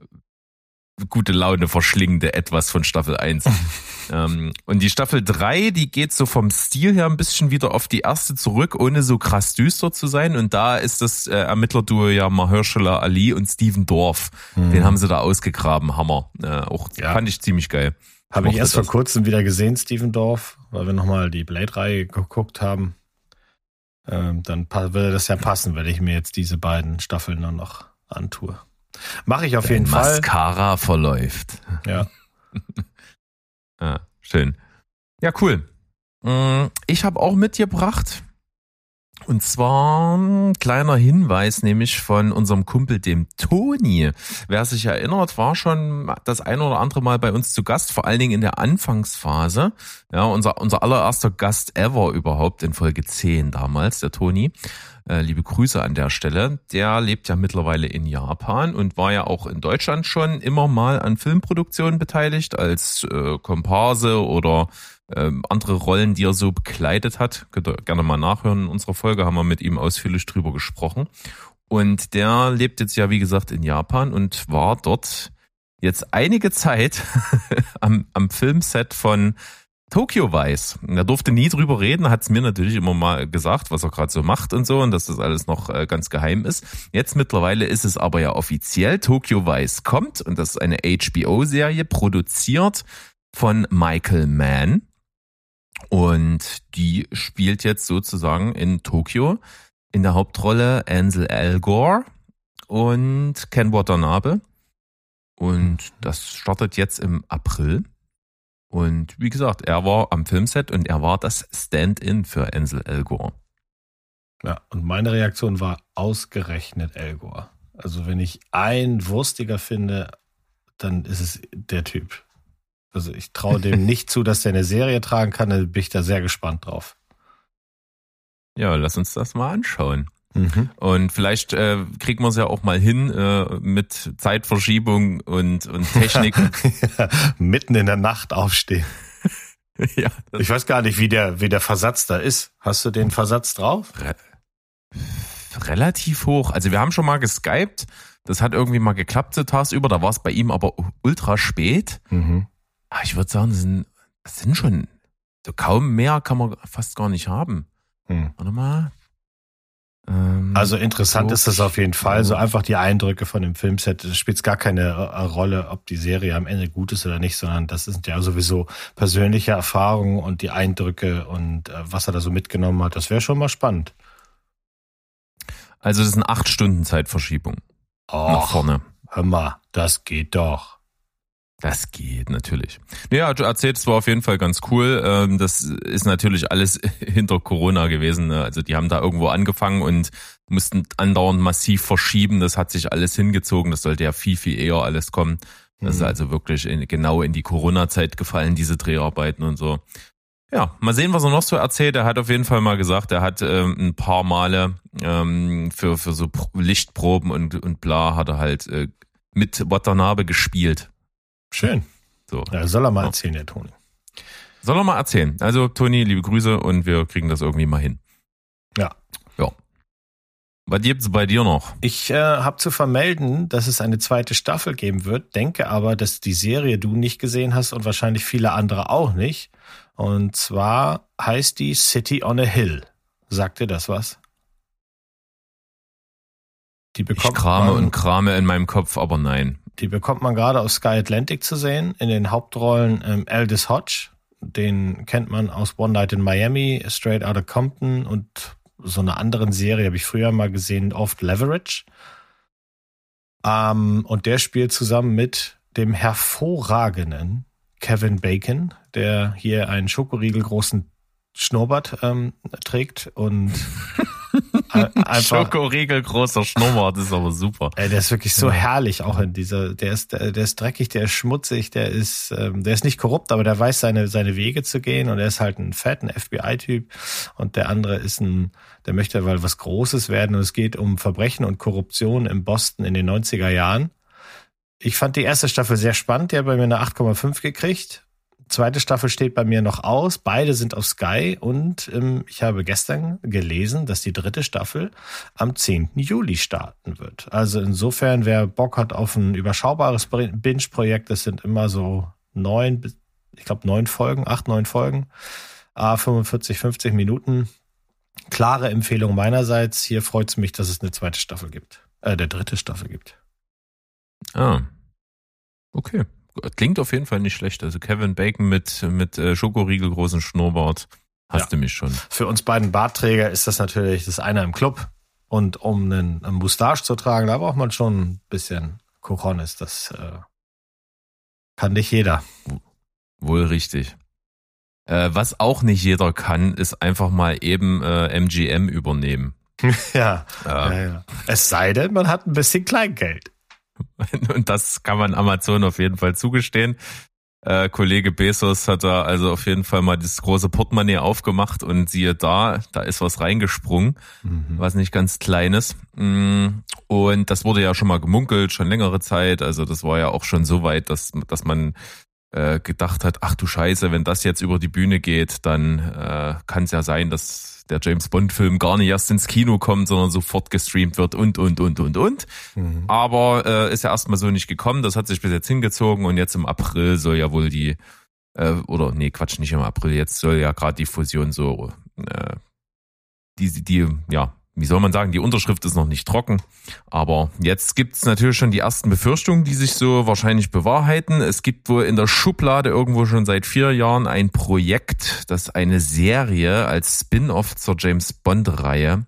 gute Laune verschlingende etwas von Staffel 1. ähm, und die Staffel 3, die geht so vom Stil her ein bisschen wieder auf die erste zurück, ohne so krass düster zu sein. Und da ist das äh, Ermittlerduo ja Mahershala Ali und Steven Dorf. Mhm. Den haben sie da ausgegraben, Hammer. Äh, auch ja. fand ich ziemlich geil. Habe ich erst vor kurzem wieder gesehen, Steven Dorf, weil wir nochmal die Blade-Reihe geguckt haben. Ähm, dann würde das ja passen, wenn ich mir jetzt diese beiden Staffeln dann noch antue. Mache ich auf Dein jeden Fall. Mascara verläuft. Ja. ja. Schön. Ja, cool. Mm, ich habe auch mitgebracht und zwar ein kleiner Hinweis, nämlich von unserem Kumpel, dem Toni. Wer sich erinnert, war schon das ein oder andere Mal bei uns zu Gast, vor allen Dingen in der Anfangsphase. Ja, unser, unser allererster Gast ever überhaupt in Folge 10 damals, der Toni. Äh, liebe Grüße an der Stelle. Der lebt ja mittlerweile in Japan und war ja auch in Deutschland schon immer mal an Filmproduktionen beteiligt als äh, Komparse oder ähm, andere Rollen, die er so begleitet hat. Könnt ihr gerne mal nachhören. In unserer Folge haben wir mit ihm ausführlich drüber gesprochen. Und der lebt jetzt ja, wie gesagt, in Japan und war dort jetzt einige Zeit am, am Filmset von Tokyo Vice. Er durfte nie drüber reden, hat es mir natürlich immer mal gesagt, was er gerade so macht und so und dass das alles noch äh, ganz geheim ist. Jetzt mittlerweile ist es aber ja offiziell. Tokyo Vice kommt und das ist eine HBO-Serie, produziert von Michael Mann. Und die spielt jetzt sozusagen in Tokio in der Hauptrolle Ansel Elgore und Ken Watanabe. Und das startet jetzt im April. Und wie gesagt, er war am Filmset und er war das Stand-in für Ansel Elgore. Ja, und meine Reaktion war ausgerechnet Elgore. Also wenn ich einen Wurstiger finde, dann ist es der Typ. Also ich traue dem nicht zu, dass der eine Serie tragen kann, da bin ich da sehr gespannt drauf. Ja, lass uns das mal anschauen. Mhm. Und vielleicht äh, kriegen wir es ja auch mal hin äh, mit Zeitverschiebung und, und Technik. mitten in der Nacht aufstehen. ja, ich weiß gar nicht, wie der, wie der Versatz da ist. Hast du den Versatz drauf? Re relativ hoch. Also wir haben schon mal geskypt. Das hat irgendwie mal geklappt so tagsüber. Da war es bei ihm aber ultra spät. Mhm. Ah, ich würde sagen, das sind, das sind schon, so kaum mehr kann man fast gar nicht haben. Hm. Warte mal. Ähm, also interessant so, ist das auf jeden Fall. So einfach die Eindrücke von dem Filmset. Es spielt gar keine äh, Rolle, ob die Serie am Ende gut ist oder nicht, sondern das sind ja sowieso persönliche Erfahrungen und die Eindrücke und äh, was er da so mitgenommen hat. Das wäre schon mal spannend. Also das ist eine acht Stunden Zeitverschiebung. Och, nach vorne. Hör mal, das geht doch. Das geht natürlich. Naja, du erzählst war auf jeden Fall ganz cool. Ähm, das ist natürlich alles hinter Corona gewesen. Ne? Also die haben da irgendwo angefangen und mussten andauernd massiv verschieben. Das hat sich alles hingezogen. Das sollte ja viel, viel eher alles kommen. Das ist mhm. also wirklich in, genau in die Corona-Zeit gefallen, diese Dreharbeiten und so. Ja, mal sehen, was er noch so erzählt. Er hat auf jeden Fall mal gesagt, er hat ähm, ein paar Male ähm, für, für so Lichtproben und, und bla hat er halt äh, mit Watanabe gespielt. Schön. So. Ja, soll er mal erzählen, der Toni. Soll er mal erzählen. Also, Toni, liebe Grüße und wir kriegen das irgendwie mal hin. Ja. Ja. Was gibt's bei dir noch? Ich äh, habe zu vermelden, dass es eine zweite Staffel geben wird, denke aber, dass die Serie du nicht gesehen hast und wahrscheinlich viele andere auch nicht. Und zwar heißt die City on a Hill. Sagt dir das was? Die bekommt ich krame und krame in meinem Kopf, aber nein. Die bekommt man gerade auf Sky Atlantic zu sehen. In den Hauptrollen ähm, Aldous Hodge. Den kennt man aus One Night in Miami, Straight Outta Compton und so einer anderen Serie habe ich früher mal gesehen, Oft Leverage. Ähm, und der spielt zusammen mit dem hervorragenden Kevin Bacon, der hier einen Schokoriegel großen Schnurrbart ähm, trägt und Schokoriegel, großer Schnurrbart ist aber super. Ey, der ist wirklich so ja. herrlich auch in dieser, der ist, der ist dreckig, der ist schmutzig, der ist, ähm, der ist nicht korrupt, aber der weiß seine, seine Wege zu gehen und er ist halt ein Fett, ein FBI-Typ und der andere ist ein, der möchte weil was Großes werden und es geht um Verbrechen und Korruption in Boston in den 90er Jahren. Ich fand die erste Staffel sehr spannend, die hat bei mir eine 8,5 gekriegt zweite Staffel steht bei mir noch aus. Beide sind auf Sky und ähm, ich habe gestern gelesen, dass die dritte Staffel am 10. Juli starten wird. Also insofern, wer Bock hat auf ein überschaubares Binge-Projekt, das sind immer so neun, ich glaube neun Folgen, acht, neun Folgen, a 45, 50 Minuten. Klare Empfehlung meinerseits. Hier freut es mich, dass es eine zweite Staffel gibt. Äh, der dritte Staffel gibt. Ah. Okay. Klingt auf jeden Fall nicht schlecht. Also Kevin Bacon mit, mit äh, Schokoriegel, großen Schnurrbart. Hast ja. du mich schon. Für uns beiden Bartträger ist das natürlich das eine im Club. Und um einen, einen Moustache zu tragen, da braucht man schon ein bisschen Cojones. Das äh, kann nicht jeder. Wohl richtig. Äh, was auch nicht jeder kann, ist einfach mal eben äh, MGM übernehmen. ja, ja, ja. Es sei denn, man hat ein bisschen Kleingeld. Und das kann man Amazon auf jeden Fall zugestehen. Äh, Kollege Bezos hat da also auf jeden Fall mal das große Portemonnaie aufgemacht und siehe da, da ist was reingesprungen, mhm. was nicht ganz kleines. Mm, und das wurde ja schon mal gemunkelt, schon längere Zeit. Also das war ja auch schon so weit, dass, dass man äh, gedacht hat, ach du Scheiße, wenn das jetzt über die Bühne geht, dann äh, kann es ja sein, dass der James Bond-Film gar nicht erst ins Kino kommt, sondern sofort gestreamt wird und, und, und, und, und. Mhm. Aber äh, ist ja erstmal so nicht gekommen. Das hat sich bis jetzt hingezogen und jetzt im April soll ja wohl die, äh, oder nee, Quatsch, nicht im April, jetzt soll ja gerade die Fusion so, äh, die, die, ja, wie soll man sagen, die Unterschrift ist noch nicht trocken. Aber jetzt gibt's natürlich schon die ersten Befürchtungen, die sich so wahrscheinlich bewahrheiten. Es gibt wohl in der Schublade irgendwo schon seit vier Jahren ein Projekt, das eine Serie als Spin-off zur James Bond-Reihe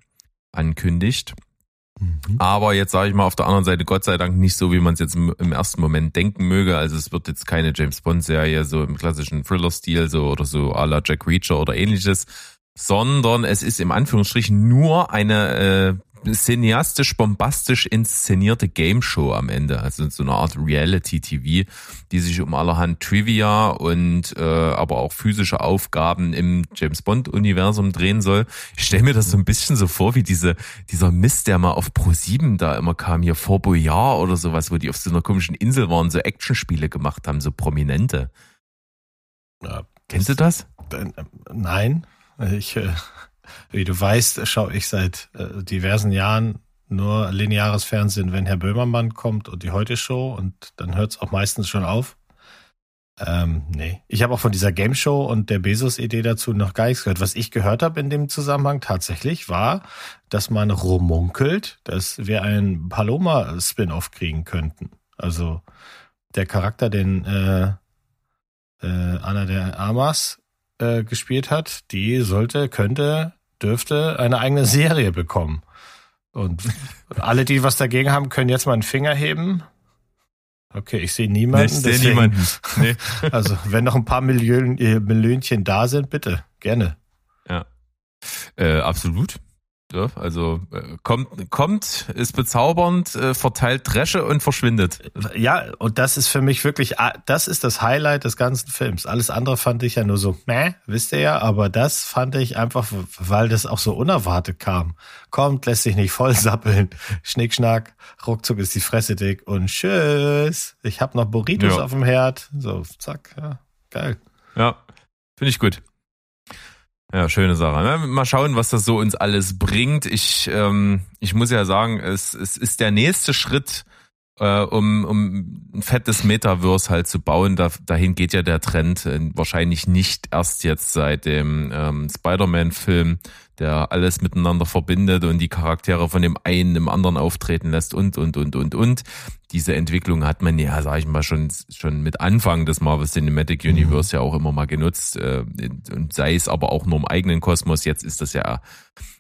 ankündigt. Mhm. Aber jetzt sage ich mal auf der anderen Seite, Gott sei Dank nicht so, wie man es jetzt im, ersten Moment denken möge. Also es wird jetzt keine James Bond-Serie so im klassischen Thriller-Stil so oder so à la Jack Reacher oder ähnliches, sondern es ist im Anführungsstrichen nur eine äh, cineastisch bombastisch inszenierte Game Show am Ende, also so eine Art Reality TV, die sich um allerhand Trivia und äh, aber auch physische Aufgaben im James Bond Universum drehen soll. Ich stelle mir das so ein bisschen so vor wie diese dieser Mist, der mal auf Pro 7 da immer kam hier vor Boyard oder sowas, wo die auf so einer komischen Insel waren, so Actionspiele gemacht haben, so prominente. Ja, Kennst du das? Äh, nein. Ich, äh, wie du weißt, schaue ich seit äh, diversen Jahren nur lineares Fernsehen, wenn Herr Böhmermann kommt und die Heute Show und dann hört es auch meistens schon auf. Ähm, nee. Ich habe auch von dieser Game Show und der Bezos-Idee dazu noch gar nichts gehört. Was ich gehört habe in dem Zusammenhang tatsächlich war, dass man romunkelt, dass wir einen Paloma-Spin-off kriegen könnten. Also der Charakter, den äh, äh, Anna der Amas äh, gespielt hat, die sollte, könnte, dürfte eine eigene Serie bekommen. Und alle, die was dagegen haben, können jetzt mal einen Finger heben. Okay, ich sehe niemanden. ich sehe niemanden. Nee. Also, wenn noch ein paar Millionen, äh, Millionchen da sind, bitte, gerne. Ja. Äh, absolut. Also äh, kommt, kommt, ist bezaubernd, äh, verteilt Dresche und verschwindet. Ja, und das ist für mich wirklich, ah, das ist das Highlight des ganzen Films. Alles andere fand ich ja nur so, meh, wisst ihr ja, aber das fand ich einfach, weil das auch so unerwartet kam. Kommt, lässt sich nicht voll sappeln. Schnickschnack, ruckzuck ist die Fresse dick und tschüss. Ich hab noch Burritos ja. auf dem Herd. So, zack, ja, geil. Ja, finde ich gut. Ja, schöne Sache. Ne? Mal schauen, was das so uns alles bringt. Ich, ähm, ich muss ja sagen, es, es ist der nächste Schritt, äh, um, um ein fettes Metaverse halt zu bauen. Da, dahin geht ja der Trend äh, wahrscheinlich nicht erst jetzt seit dem ähm, Spider-Man-Film der alles miteinander verbindet und die Charaktere von dem einen im anderen auftreten lässt und, und, und, und, und. Diese Entwicklung hat man ja, sag ich mal, schon, schon mit Anfang des Marvel Cinematic mhm. Universe mhm. ja auch immer mal genutzt, äh, und sei es aber auch nur im eigenen Kosmos. Jetzt ist das ja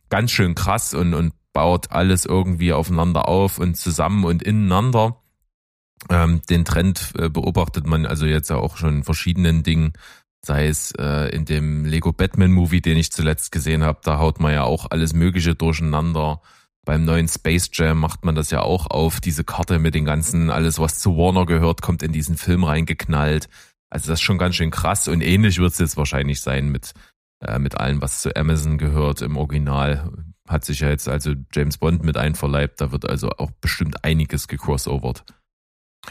ganz schön krass und, und baut alles irgendwie aufeinander auf und zusammen und ineinander. Ähm, den Trend äh, beobachtet man also jetzt ja auch schon in verschiedenen Dingen sei es äh, in dem Lego Batman Movie, den ich zuletzt gesehen habe, da haut man ja auch alles Mögliche durcheinander. Beim neuen Space Jam macht man das ja auch auf. Diese Karte mit den ganzen, alles was zu Warner gehört, kommt in diesen Film reingeknallt. Also das ist schon ganz schön krass und ähnlich wird es jetzt wahrscheinlich sein mit, äh, mit allem, was zu Amazon gehört im Original. Hat sich ja jetzt also James Bond mit einverleibt, da wird also auch bestimmt einiges gecrossovert.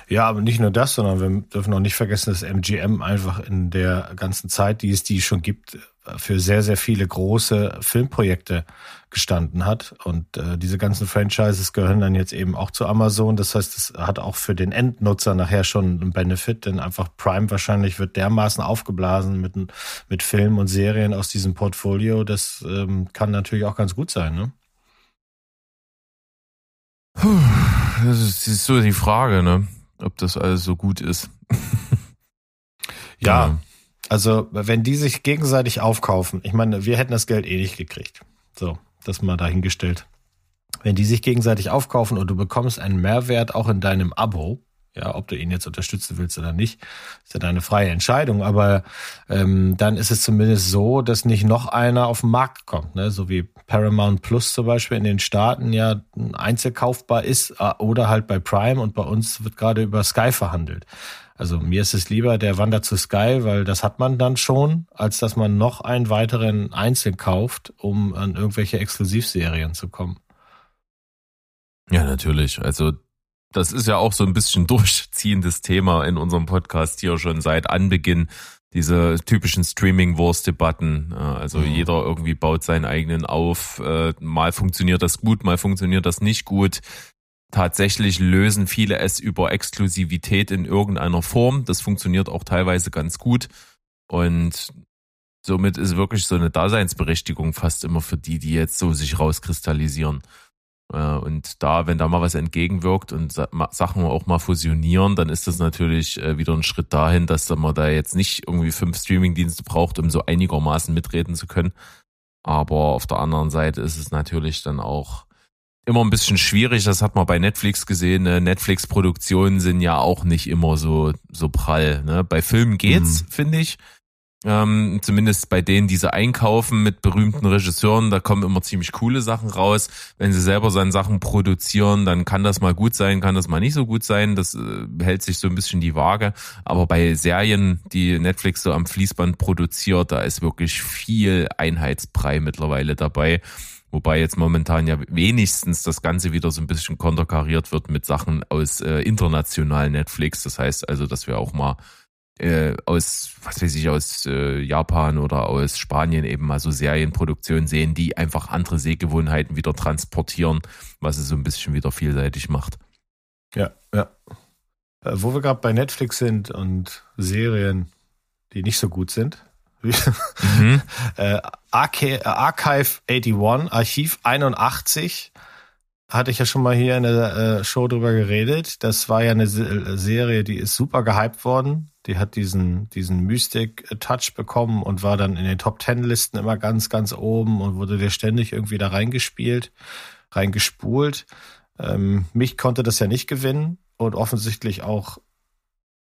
Ja, aber nicht nur das, sondern wir dürfen auch nicht vergessen, dass MGM einfach in der ganzen Zeit, die es die schon gibt, für sehr, sehr viele große Filmprojekte gestanden hat. Und äh, diese ganzen Franchises gehören dann jetzt eben auch zu Amazon. Das heißt, es hat auch für den Endnutzer nachher schon einen Benefit, denn einfach Prime wahrscheinlich wird dermaßen aufgeblasen mit, mit Filmen und Serien aus diesem Portfolio. Das ähm, kann natürlich auch ganz gut sein, ne? Puh, das ist so die Frage, ne? Ob das alles so gut ist. ja, ja, also wenn die sich gegenseitig aufkaufen, ich meine, wir hätten das Geld eh nicht gekriegt. So, das mal dahingestellt. Wenn die sich gegenseitig aufkaufen und du bekommst einen Mehrwert auch in deinem Abo, ja, ob du ihn jetzt unterstützen willst oder nicht, ist ja deine freie Entscheidung. Aber ähm, dann ist es zumindest so, dass nicht noch einer auf den Markt kommt, ne? so wie Paramount Plus zum Beispiel in den Staaten ja einzelkaufbar ist äh, oder halt bei Prime und bei uns wird gerade über Sky verhandelt. Also mir ist es lieber, der wandert zu Sky, weil das hat man dann schon, als dass man noch einen weiteren einzeln kauft, um an irgendwelche Exklusivserien zu kommen. Ja, natürlich. Also das ist ja auch so ein bisschen durchziehendes Thema in unserem Podcast hier schon seit Anbeginn. Diese typischen Streaming-Wars-Debatten. Also mhm. jeder irgendwie baut seinen eigenen auf. Äh, mal funktioniert das gut, mal funktioniert das nicht gut. Tatsächlich lösen viele es über Exklusivität in irgendeiner Form. Das funktioniert auch teilweise ganz gut. Und somit ist wirklich so eine Daseinsberechtigung fast immer für die, die jetzt so sich rauskristallisieren. Äh, und da, wenn da mal was entgegenwirkt und Sachen auch mal fusionieren, dann ist das natürlich äh, wieder ein Schritt dahin, dass man da jetzt nicht irgendwie fünf Streamingdienste braucht, um so einigermaßen mitreden zu können. Aber auf der anderen Seite ist es natürlich dann auch immer ein bisschen schwierig. Das hat man bei Netflix gesehen. Ne? Netflix-Produktionen sind ja auch nicht immer so so prall. Ne? Bei Filmen geht's, mhm. finde ich. Ähm, zumindest bei denen, die sie einkaufen mit berühmten Regisseuren, da kommen immer ziemlich coole Sachen raus. Wenn sie selber seine Sachen produzieren, dann kann das mal gut sein, kann das mal nicht so gut sein. Das äh, hält sich so ein bisschen die Waage. Aber bei Serien, die Netflix so am Fließband produziert, da ist wirklich viel Einheitsbrei mittlerweile dabei. Wobei jetzt momentan ja wenigstens das Ganze wieder so ein bisschen konterkariert wird mit Sachen aus äh, internationalen Netflix. Das heißt also, dass wir auch mal äh, aus, was weiß ich, aus äh, Japan oder aus Spanien eben mal so Serienproduktionen sehen, die einfach andere Sehgewohnheiten wieder transportieren, was es so ein bisschen wieder vielseitig macht. Ja, ja. Äh, wo wir gerade bei Netflix sind und Serien, die nicht so gut sind. mhm. äh, Archive 81, Archiv 81 hatte ich ja schon mal hier in der äh, Show drüber geredet. Das war ja eine Serie, die ist super gehypt worden. Die hat diesen, diesen Mystic-Touch bekommen und war dann in den Top Ten-Listen immer ganz, ganz oben und wurde dir ständig irgendwie da reingespielt, reingespult. Ähm, mich konnte das ja nicht gewinnen und offensichtlich auch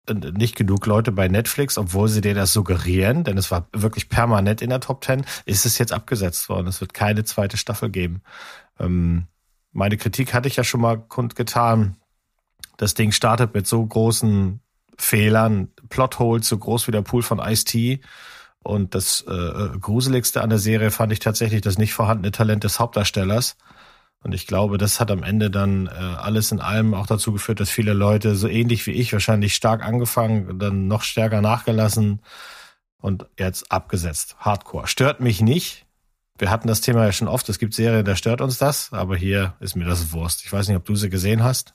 äh, nicht genug Leute bei Netflix, obwohl sie dir das suggerieren, denn es war wirklich permanent in der Top Ten, ist es jetzt abgesetzt worden. Es wird keine zweite Staffel geben. Ähm, meine Kritik hatte ich ja schon mal kundgetan. Das Ding startet mit so großen Fehlern, Plotholes so groß wie der Pool von Ice-T. Und das äh, Gruseligste an der Serie fand ich tatsächlich das nicht vorhandene Talent des Hauptdarstellers. Und ich glaube, das hat am Ende dann äh, alles in allem auch dazu geführt, dass viele Leute so ähnlich wie ich wahrscheinlich stark angefangen, dann noch stärker nachgelassen und jetzt abgesetzt. Hardcore. Stört mich nicht. Wir hatten das Thema ja schon oft. Es gibt Serien, da stört uns das, aber hier ist mir das Wurst. Ich weiß nicht, ob du sie gesehen hast.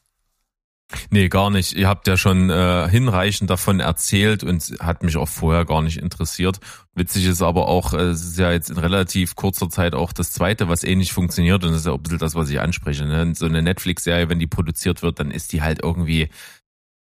Nee, gar nicht. Ihr habt ja schon äh, hinreichend davon erzählt und hat mich auch vorher gar nicht interessiert. Witzig ist aber auch, äh, es ist ja jetzt in relativ kurzer Zeit auch das zweite, was ähnlich funktioniert und das ist ja auch ein bisschen das, was ich anspreche. Ne? So eine Netflix-Serie, wenn die produziert wird, dann ist die halt irgendwie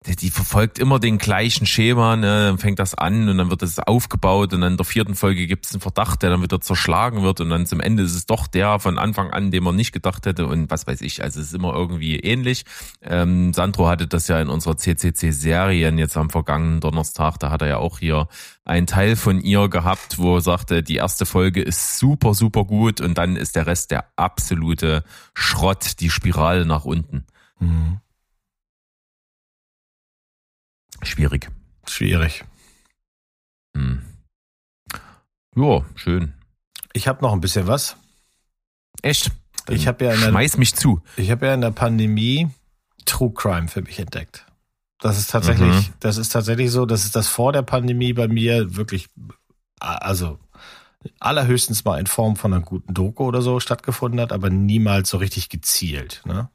die verfolgt immer den gleichen Schema, ne? dann fängt das an und dann wird das aufgebaut und dann in der vierten Folge gibt es einen Verdacht, der dann wieder zerschlagen wird und dann zum Ende ist es doch der von Anfang an, den man nicht gedacht hätte und was weiß ich, also es ist immer irgendwie ähnlich. Ähm, Sandro hatte das ja in unserer CCC-Serien jetzt am vergangenen Donnerstag, da hat er ja auch hier einen Teil von ihr gehabt, wo er sagte, die erste Folge ist super, super gut und dann ist der Rest der absolute Schrott, die Spirale nach unten. Mhm. Schwierig. Schwierig. Hm. Ja, schön. Ich habe noch ein bisschen was. Echt? Dann ich habe ja in der, schmeiß mich zu. Ich habe ja in der Pandemie True Crime für mich entdeckt. Das ist tatsächlich, mhm. das ist tatsächlich so, dass es das vor der Pandemie bei mir wirklich, also allerhöchstens mal in Form von einer guten Doku oder so stattgefunden hat, aber niemals so richtig gezielt. Ne?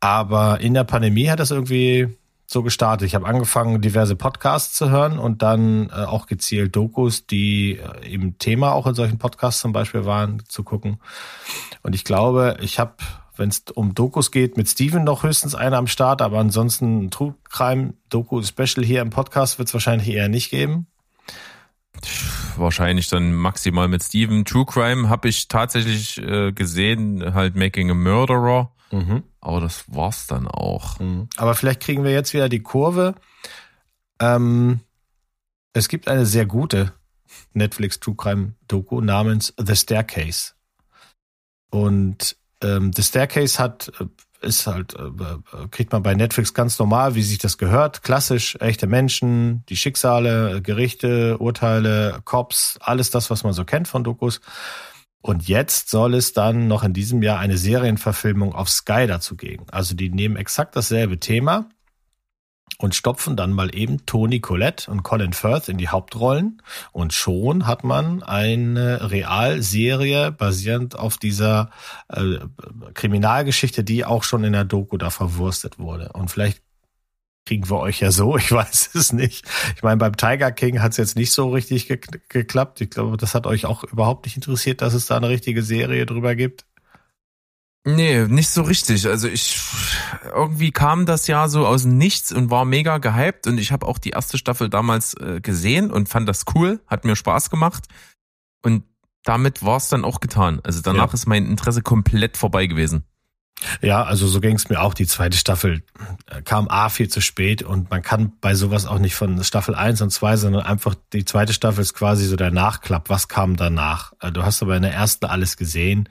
Aber in der Pandemie hat das irgendwie so gestartet. Ich habe angefangen, diverse Podcasts zu hören und dann äh, auch gezielt Dokus, die äh, im Thema auch in solchen Podcasts zum Beispiel waren, zu gucken. Und ich glaube, ich habe, wenn es um Dokus geht, mit Steven noch höchstens eine am Start, aber ansonsten True Crime Doku Special hier im Podcast wird es wahrscheinlich eher nicht geben. Wahrscheinlich dann maximal mit Steven. True Crime habe ich tatsächlich äh, gesehen, halt Making a Murderer. Mhm. Aber das war's dann auch. Mhm. Aber vielleicht kriegen wir jetzt wieder die Kurve. Ähm, es gibt eine sehr gute Netflix True Crime Doku namens The Staircase. Und ähm, The Staircase hat äh, ist halt äh, äh, kriegt man bei Netflix ganz normal, wie sich das gehört, klassisch echte Menschen, die Schicksale, Gerichte, Urteile, Cops, alles das, was man so kennt von Dokus. Und jetzt soll es dann noch in diesem Jahr eine Serienverfilmung auf Sky dazu geben. Also die nehmen exakt dasselbe Thema und stopfen dann mal eben Tony Collette und Colin Firth in die Hauptrollen. Und schon hat man eine Realserie basierend auf dieser äh, Kriminalgeschichte, die auch schon in der Doku da verwurstet wurde. Und vielleicht kriegen wir euch ja so, ich weiß es nicht. Ich meine, beim Tiger King hat es jetzt nicht so richtig ge geklappt. Ich glaube, das hat euch auch überhaupt nicht interessiert, dass es da eine richtige Serie drüber gibt. Nee, nicht so richtig. Also ich irgendwie kam das ja so aus nichts und war mega gehypt und ich habe auch die erste Staffel damals äh, gesehen und fand das cool, hat mir Spaß gemacht und damit war es dann auch getan. Also danach ja. ist mein Interesse komplett vorbei gewesen. Ja, also so ging es mir auch. Die zweite Staffel äh, kam A viel zu spät und man kann bei sowas auch nicht von Staffel 1 und 2, sondern einfach die zweite Staffel ist quasi so der Nachklapp. Was kam danach? Äh, du hast aber in der ersten alles gesehen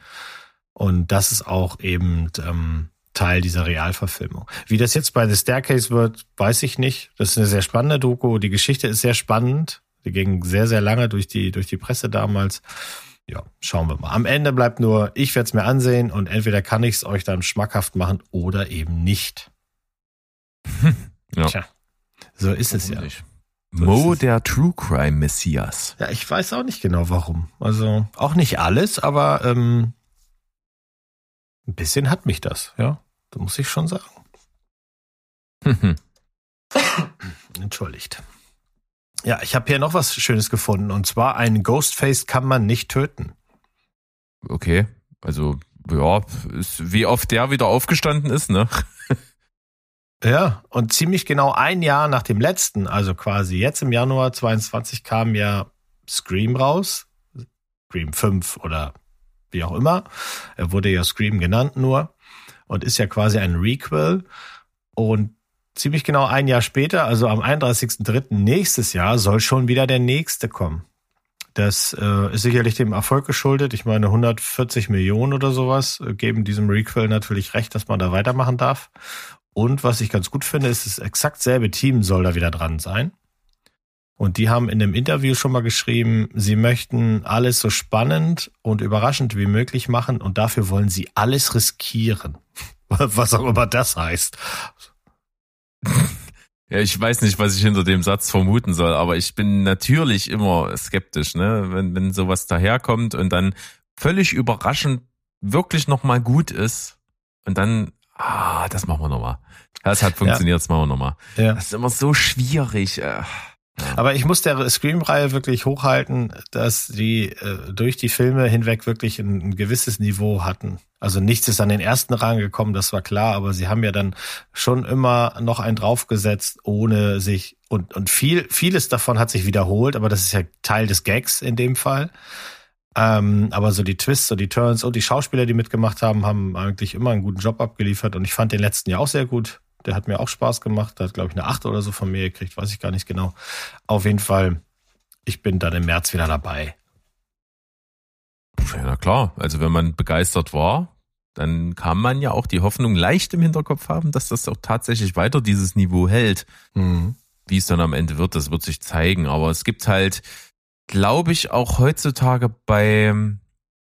und das ist auch eben ähm, Teil dieser Realverfilmung. Wie das jetzt bei The Staircase wird, weiß ich nicht. Das ist eine sehr spannende Doku. Die Geschichte ist sehr spannend. Die ging sehr, sehr lange durch die, durch die Presse damals ja, schauen wir mal. Am Ende bleibt nur, ich werde es mir ansehen und entweder kann ich es euch dann schmackhaft machen oder eben nicht. ja. Tja, so ist es ja. So Mo, der True Crime Messias. Ja, ich weiß auch nicht genau warum. Also auch nicht alles, aber ähm, ein bisschen hat mich das, ja. Da muss ich schon sagen. Entschuldigt. Ja, ich habe hier noch was Schönes gefunden. Und zwar ein Ghostface kann man nicht töten. Okay, also ja, ist, wie oft der wieder aufgestanden ist, ne? ja, und ziemlich genau ein Jahr nach dem letzten, also quasi jetzt im Januar 22 kam ja Scream raus. Scream 5 oder wie auch immer. Er wurde ja Scream genannt nur und ist ja quasi ein Requel. Und ziemlich genau ein Jahr später, also am 31.03. nächstes Jahr, soll schon wieder der nächste kommen. Das äh, ist sicherlich dem Erfolg geschuldet. Ich meine, 140 Millionen oder sowas äh, geben diesem Requel natürlich recht, dass man da weitermachen darf. Und was ich ganz gut finde, ist, das exakt selbe Team soll da wieder dran sein. Und die haben in dem Interview schon mal geschrieben, sie möchten alles so spannend und überraschend wie möglich machen und dafür wollen sie alles riskieren. Was auch immer das heißt. Ja, ich weiß nicht, was ich hinter dem Satz vermuten soll, aber ich bin natürlich immer skeptisch, ne? Wenn, wenn sowas daherkommt und dann völlig überraschend wirklich nochmal gut ist und dann, ah, das machen wir nochmal. Das hat funktioniert, ja. das machen wir nochmal. Ja. Das ist immer so schwierig. Äh. Aber ich muss der Scream-Reihe wirklich hochhalten, dass die äh, durch die Filme hinweg wirklich ein, ein, gewisses Niveau hatten. Also nichts ist an den ersten Rang gekommen, das war klar, aber sie haben ja dann schon immer noch einen draufgesetzt, ohne sich und und viel vieles davon hat sich wiederholt, aber das ist ja Teil des Gags in dem Fall. Ähm, aber so die Twists und die Turns und die Schauspieler, die mitgemacht haben, haben eigentlich immer einen guten Job abgeliefert und ich fand den letzten ja auch sehr gut. Der hat mir auch Spaß gemacht. Der hat, glaube ich, eine 8 oder so von mir gekriegt, weiß ich gar nicht genau. Auf jeden Fall, ich bin dann im März wieder dabei. Ja, na klar. Also wenn man begeistert war, dann kann man ja auch die Hoffnung leicht im Hinterkopf haben, dass das auch tatsächlich weiter dieses Niveau hält. Mhm. Wie es dann am Ende wird, das wird sich zeigen. Aber es gibt halt, glaube ich, auch heutzutage bei,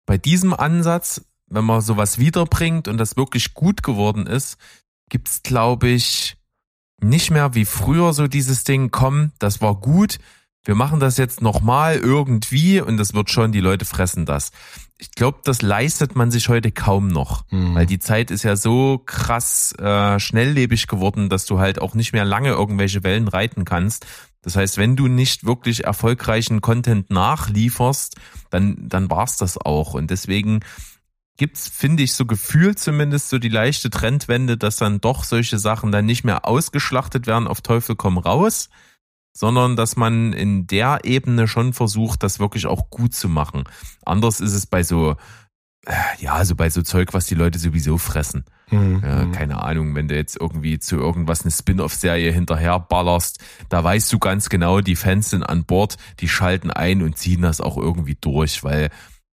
bei diesem Ansatz, wenn man sowas wiederbringt und das wirklich gut geworden ist, gibt's glaube ich nicht mehr wie früher so dieses Ding, komm, das war gut, wir machen das jetzt nochmal irgendwie und das wird schon, die Leute fressen das. Ich glaube, das leistet man sich heute kaum noch, mhm. weil die Zeit ist ja so krass äh, schnelllebig geworden, dass du halt auch nicht mehr lange irgendwelche Wellen reiten kannst. Das heißt, wenn du nicht wirklich erfolgreichen Content nachlieferst, dann, dann war's das auch. Und deswegen gibt's, finde ich, so gefühlt zumindest so die leichte Trendwende, dass dann doch solche Sachen dann nicht mehr ausgeschlachtet werden auf Teufel komm raus, sondern dass man in der Ebene schon versucht, das wirklich auch gut zu machen. Anders ist es bei so, äh, ja, so bei so Zeug, was die Leute sowieso fressen. Mhm. Ja, keine Ahnung, wenn du jetzt irgendwie zu irgendwas eine Spin-off-Serie hinterher ballerst, da weißt du ganz genau, die Fans sind an Bord, die schalten ein und ziehen das auch irgendwie durch, weil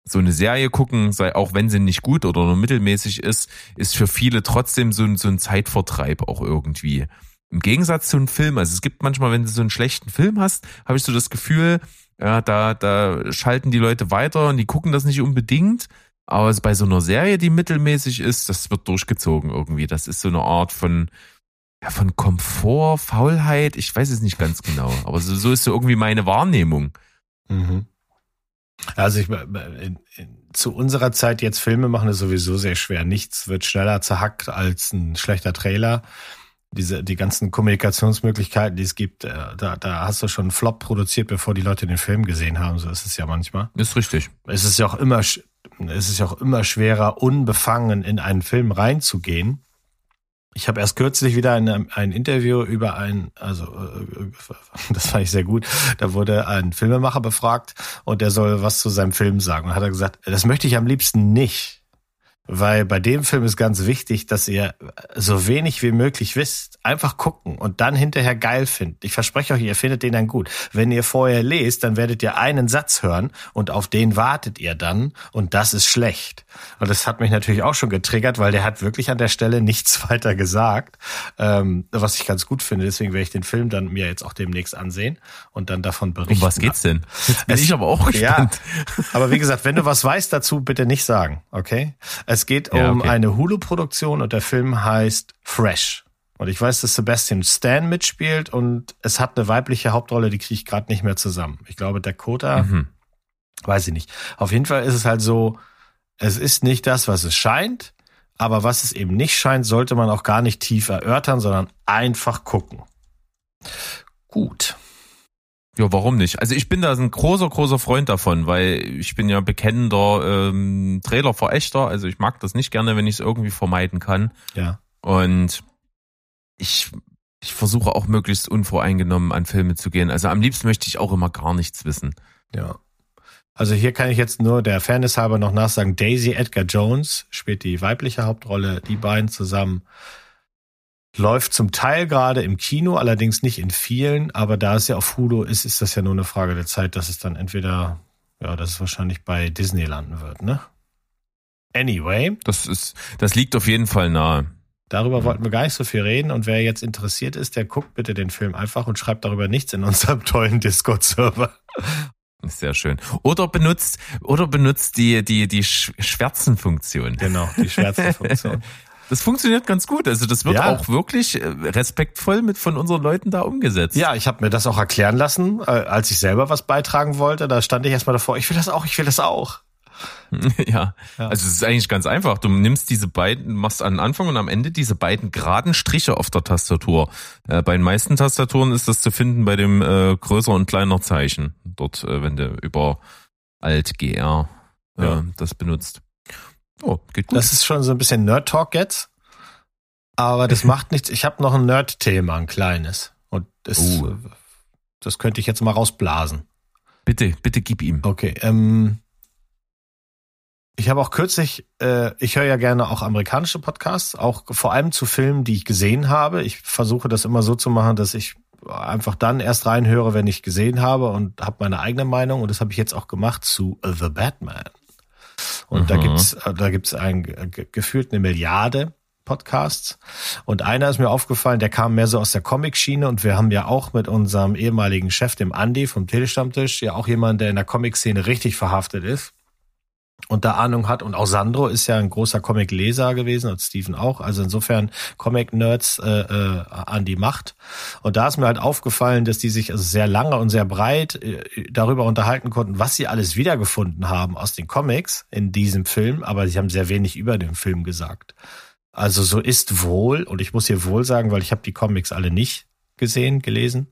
so eine Serie gucken, sei auch wenn sie nicht gut oder nur mittelmäßig ist, ist für viele trotzdem so ein, so ein Zeitvertreib auch irgendwie. Im Gegensatz zu einem Film, also es gibt manchmal, wenn du so einen schlechten Film hast, habe ich so das Gefühl, ja, da, da schalten die Leute weiter und die gucken das nicht unbedingt. Aber bei so einer Serie, die mittelmäßig ist, das wird durchgezogen irgendwie. Das ist so eine Art von, ja, von Komfort, Faulheit, ich weiß es nicht ganz genau. Aber so, so ist so irgendwie meine Wahrnehmung. Mhm. Also ich zu unserer Zeit jetzt Filme machen ist sowieso sehr schwer. Nichts wird schneller zerhackt als ein schlechter Trailer. Diese die ganzen Kommunikationsmöglichkeiten, die es gibt, äh, da, da hast du schon einen Flop produziert, bevor die Leute den Film gesehen haben. So ist es ja manchmal. Ist richtig. Es ist ja auch immer es ist ja auch immer schwerer, unbefangen in einen Film reinzugehen ich habe erst kürzlich wieder ein, ein Interview über ein, also äh, das fand ich sehr gut. Da wurde ein Filmemacher befragt und der soll was zu seinem Film sagen. Und hat er gesagt, das möchte ich am liebsten nicht. Weil bei dem Film ist ganz wichtig, dass ihr so wenig wie möglich wisst. Einfach gucken und dann hinterher geil findet. Ich verspreche euch, ihr findet den dann gut. Wenn ihr vorher lest, dann werdet ihr einen Satz hören und auf den wartet ihr dann und das ist schlecht. Und das hat mich natürlich auch schon getriggert, weil der hat wirklich an der Stelle nichts weiter gesagt, ähm, was ich ganz gut finde. Deswegen werde ich den Film dann mir jetzt auch demnächst ansehen und dann davon berichten. Um was geht's denn? Jetzt bin es, ich aber auch gespannt. Ja, aber wie gesagt, wenn du was weißt dazu, bitte nicht sagen, okay? Es es geht ja, um okay. eine Hulu-Produktion und der Film heißt Fresh. Und ich weiß, dass Sebastian Stan mitspielt und es hat eine weibliche Hauptrolle, die kriege ich gerade nicht mehr zusammen. Ich glaube, Dakota, mhm. weiß ich nicht. Auf jeden Fall ist es halt so, es ist nicht das, was es scheint, aber was es eben nicht scheint, sollte man auch gar nicht tief erörtern, sondern einfach gucken. Gut. Ja, warum nicht? Also ich bin da ein großer, großer Freund davon, weil ich bin ja bekennender ähm, Trailer-Verächter. Also ich mag das nicht gerne, wenn ich es irgendwie vermeiden kann. Ja. Und ich, ich versuche auch möglichst unvoreingenommen an Filme zu gehen. Also am liebsten möchte ich auch immer gar nichts wissen. Ja. Also hier kann ich jetzt nur der Fairness halber noch nachsagen, Daisy Edgar Jones spielt die weibliche Hauptrolle, die beiden zusammen Läuft zum Teil gerade im Kino, allerdings nicht in vielen, aber da es ja auf Hulu ist, ist das ja nur eine Frage der Zeit, dass es dann entweder, ja, dass es wahrscheinlich bei Disney landen wird, ne? Anyway. Das ist, das liegt auf jeden Fall nahe. Darüber wollten wir gar nicht so viel reden und wer jetzt interessiert ist, der guckt bitte den Film einfach und schreibt darüber nichts in unserem tollen Discord-Server. Sehr schön. Oder benutzt, oder benutzt die, die, die Schwärzenfunktion. Genau, die Schwärzenfunktion. Das funktioniert ganz gut. Also das wird ja. auch wirklich äh, respektvoll mit von unseren Leuten da umgesetzt. Ja, ich habe mir das auch erklären lassen, äh, als ich selber was beitragen wollte. Da stand ich erstmal davor, ich will das auch, ich will das auch. Ja. ja, also es ist eigentlich ganz einfach. Du nimmst diese beiden, machst an Anfang und am Ende diese beiden geraden Striche auf der Tastatur. Äh, bei den meisten Tastaturen ist das zu finden bei dem äh, größer und kleiner Zeichen. Dort, äh, wenn du über Alt GR äh, ja. das benutzt. Oh, geht gut. Das ist schon so ein bisschen Nerd-Talk jetzt. Aber das macht nichts. Ich habe noch ein Nerd-Thema, ein kleines. Und das, uh. das könnte ich jetzt mal rausblasen. Bitte, bitte gib ihm. Okay. Ähm, ich habe auch kürzlich, äh, ich höre ja gerne auch amerikanische Podcasts, auch vor allem zu Filmen, die ich gesehen habe. Ich versuche das immer so zu machen, dass ich einfach dann erst reinhöre, wenn ich gesehen habe und habe meine eigene Meinung. Und das habe ich jetzt auch gemacht zu The Batman. Und mhm. da gibt's, äh, da gibt's ein gefühlt eine Milliarde Podcasts. Und einer ist mir aufgefallen, der kam mehr so aus der Comic-Schiene und wir haben ja auch mit unserem ehemaligen Chef, dem Andy vom Telestammtisch, ja auch jemand, der in der Comic-Szene richtig verhaftet ist und da Ahnung hat. Und auch Sandro ist ja ein großer Comic-Leser gewesen und Steven auch. Also insofern Comic-Nerds äh, äh, an die Macht. Und da ist mir halt aufgefallen, dass die sich also sehr lange und sehr breit äh, darüber unterhalten konnten, was sie alles wiedergefunden haben aus den Comics in diesem Film. Aber sie haben sehr wenig über den Film gesagt. Also so ist wohl, und ich muss hier wohl sagen, weil ich habe die Comics alle nicht gesehen, gelesen.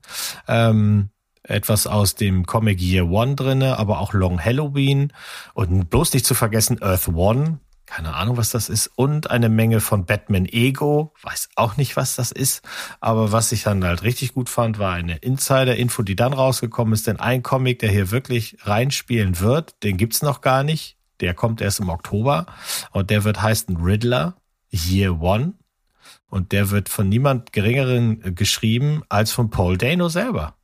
Ähm, etwas aus dem Comic Year One drinne, aber auch Long Halloween und bloß nicht zu vergessen Earth One. Keine Ahnung, was das ist. Und eine Menge von Batman Ego. Weiß auch nicht, was das ist. Aber was ich dann halt richtig gut fand, war eine Insider-Info, die dann rausgekommen ist. Denn ein Comic, der hier wirklich reinspielen wird, den gibt's noch gar nicht. Der kommt erst im Oktober. Und der wird heißen Riddler Year One. Und der wird von niemand geringeren geschrieben als von Paul Dano selber.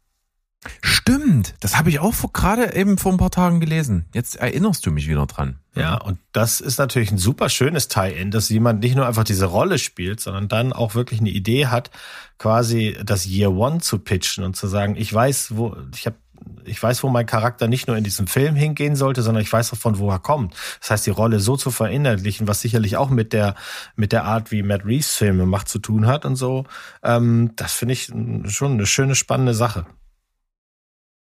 Stimmt, das habe ich auch gerade eben vor ein paar Tagen gelesen. Jetzt erinnerst du mich wieder dran. Ja, und das ist natürlich ein super schönes Tie-In, dass jemand nicht nur einfach diese Rolle spielt, sondern dann auch wirklich eine Idee hat, quasi das Year One zu pitchen und zu sagen, ich weiß, wo, ich habe ich weiß, wo mein Charakter nicht nur in diesem Film hingehen sollte, sondern ich weiß auch von wo er kommt. Das heißt, die Rolle so zu verinnerlichen, was sicherlich auch mit der mit der Art, wie Matt Reeves Filme macht, zu tun hat und so. Ähm, das finde ich schon eine schöne, spannende Sache.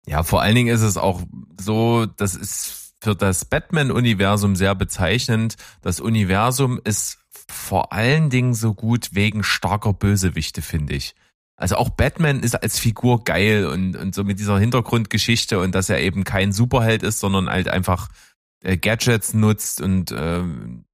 Ja, vor allen Dingen ist es auch so, das ist für das Batman-Universum sehr bezeichnend. Das Universum ist vor allen Dingen so gut wegen starker Bösewichte, finde ich. Also auch Batman ist als Figur geil und, und so mit dieser Hintergrundgeschichte und dass er eben kein Superheld ist, sondern halt einfach äh, Gadgets nutzt und äh,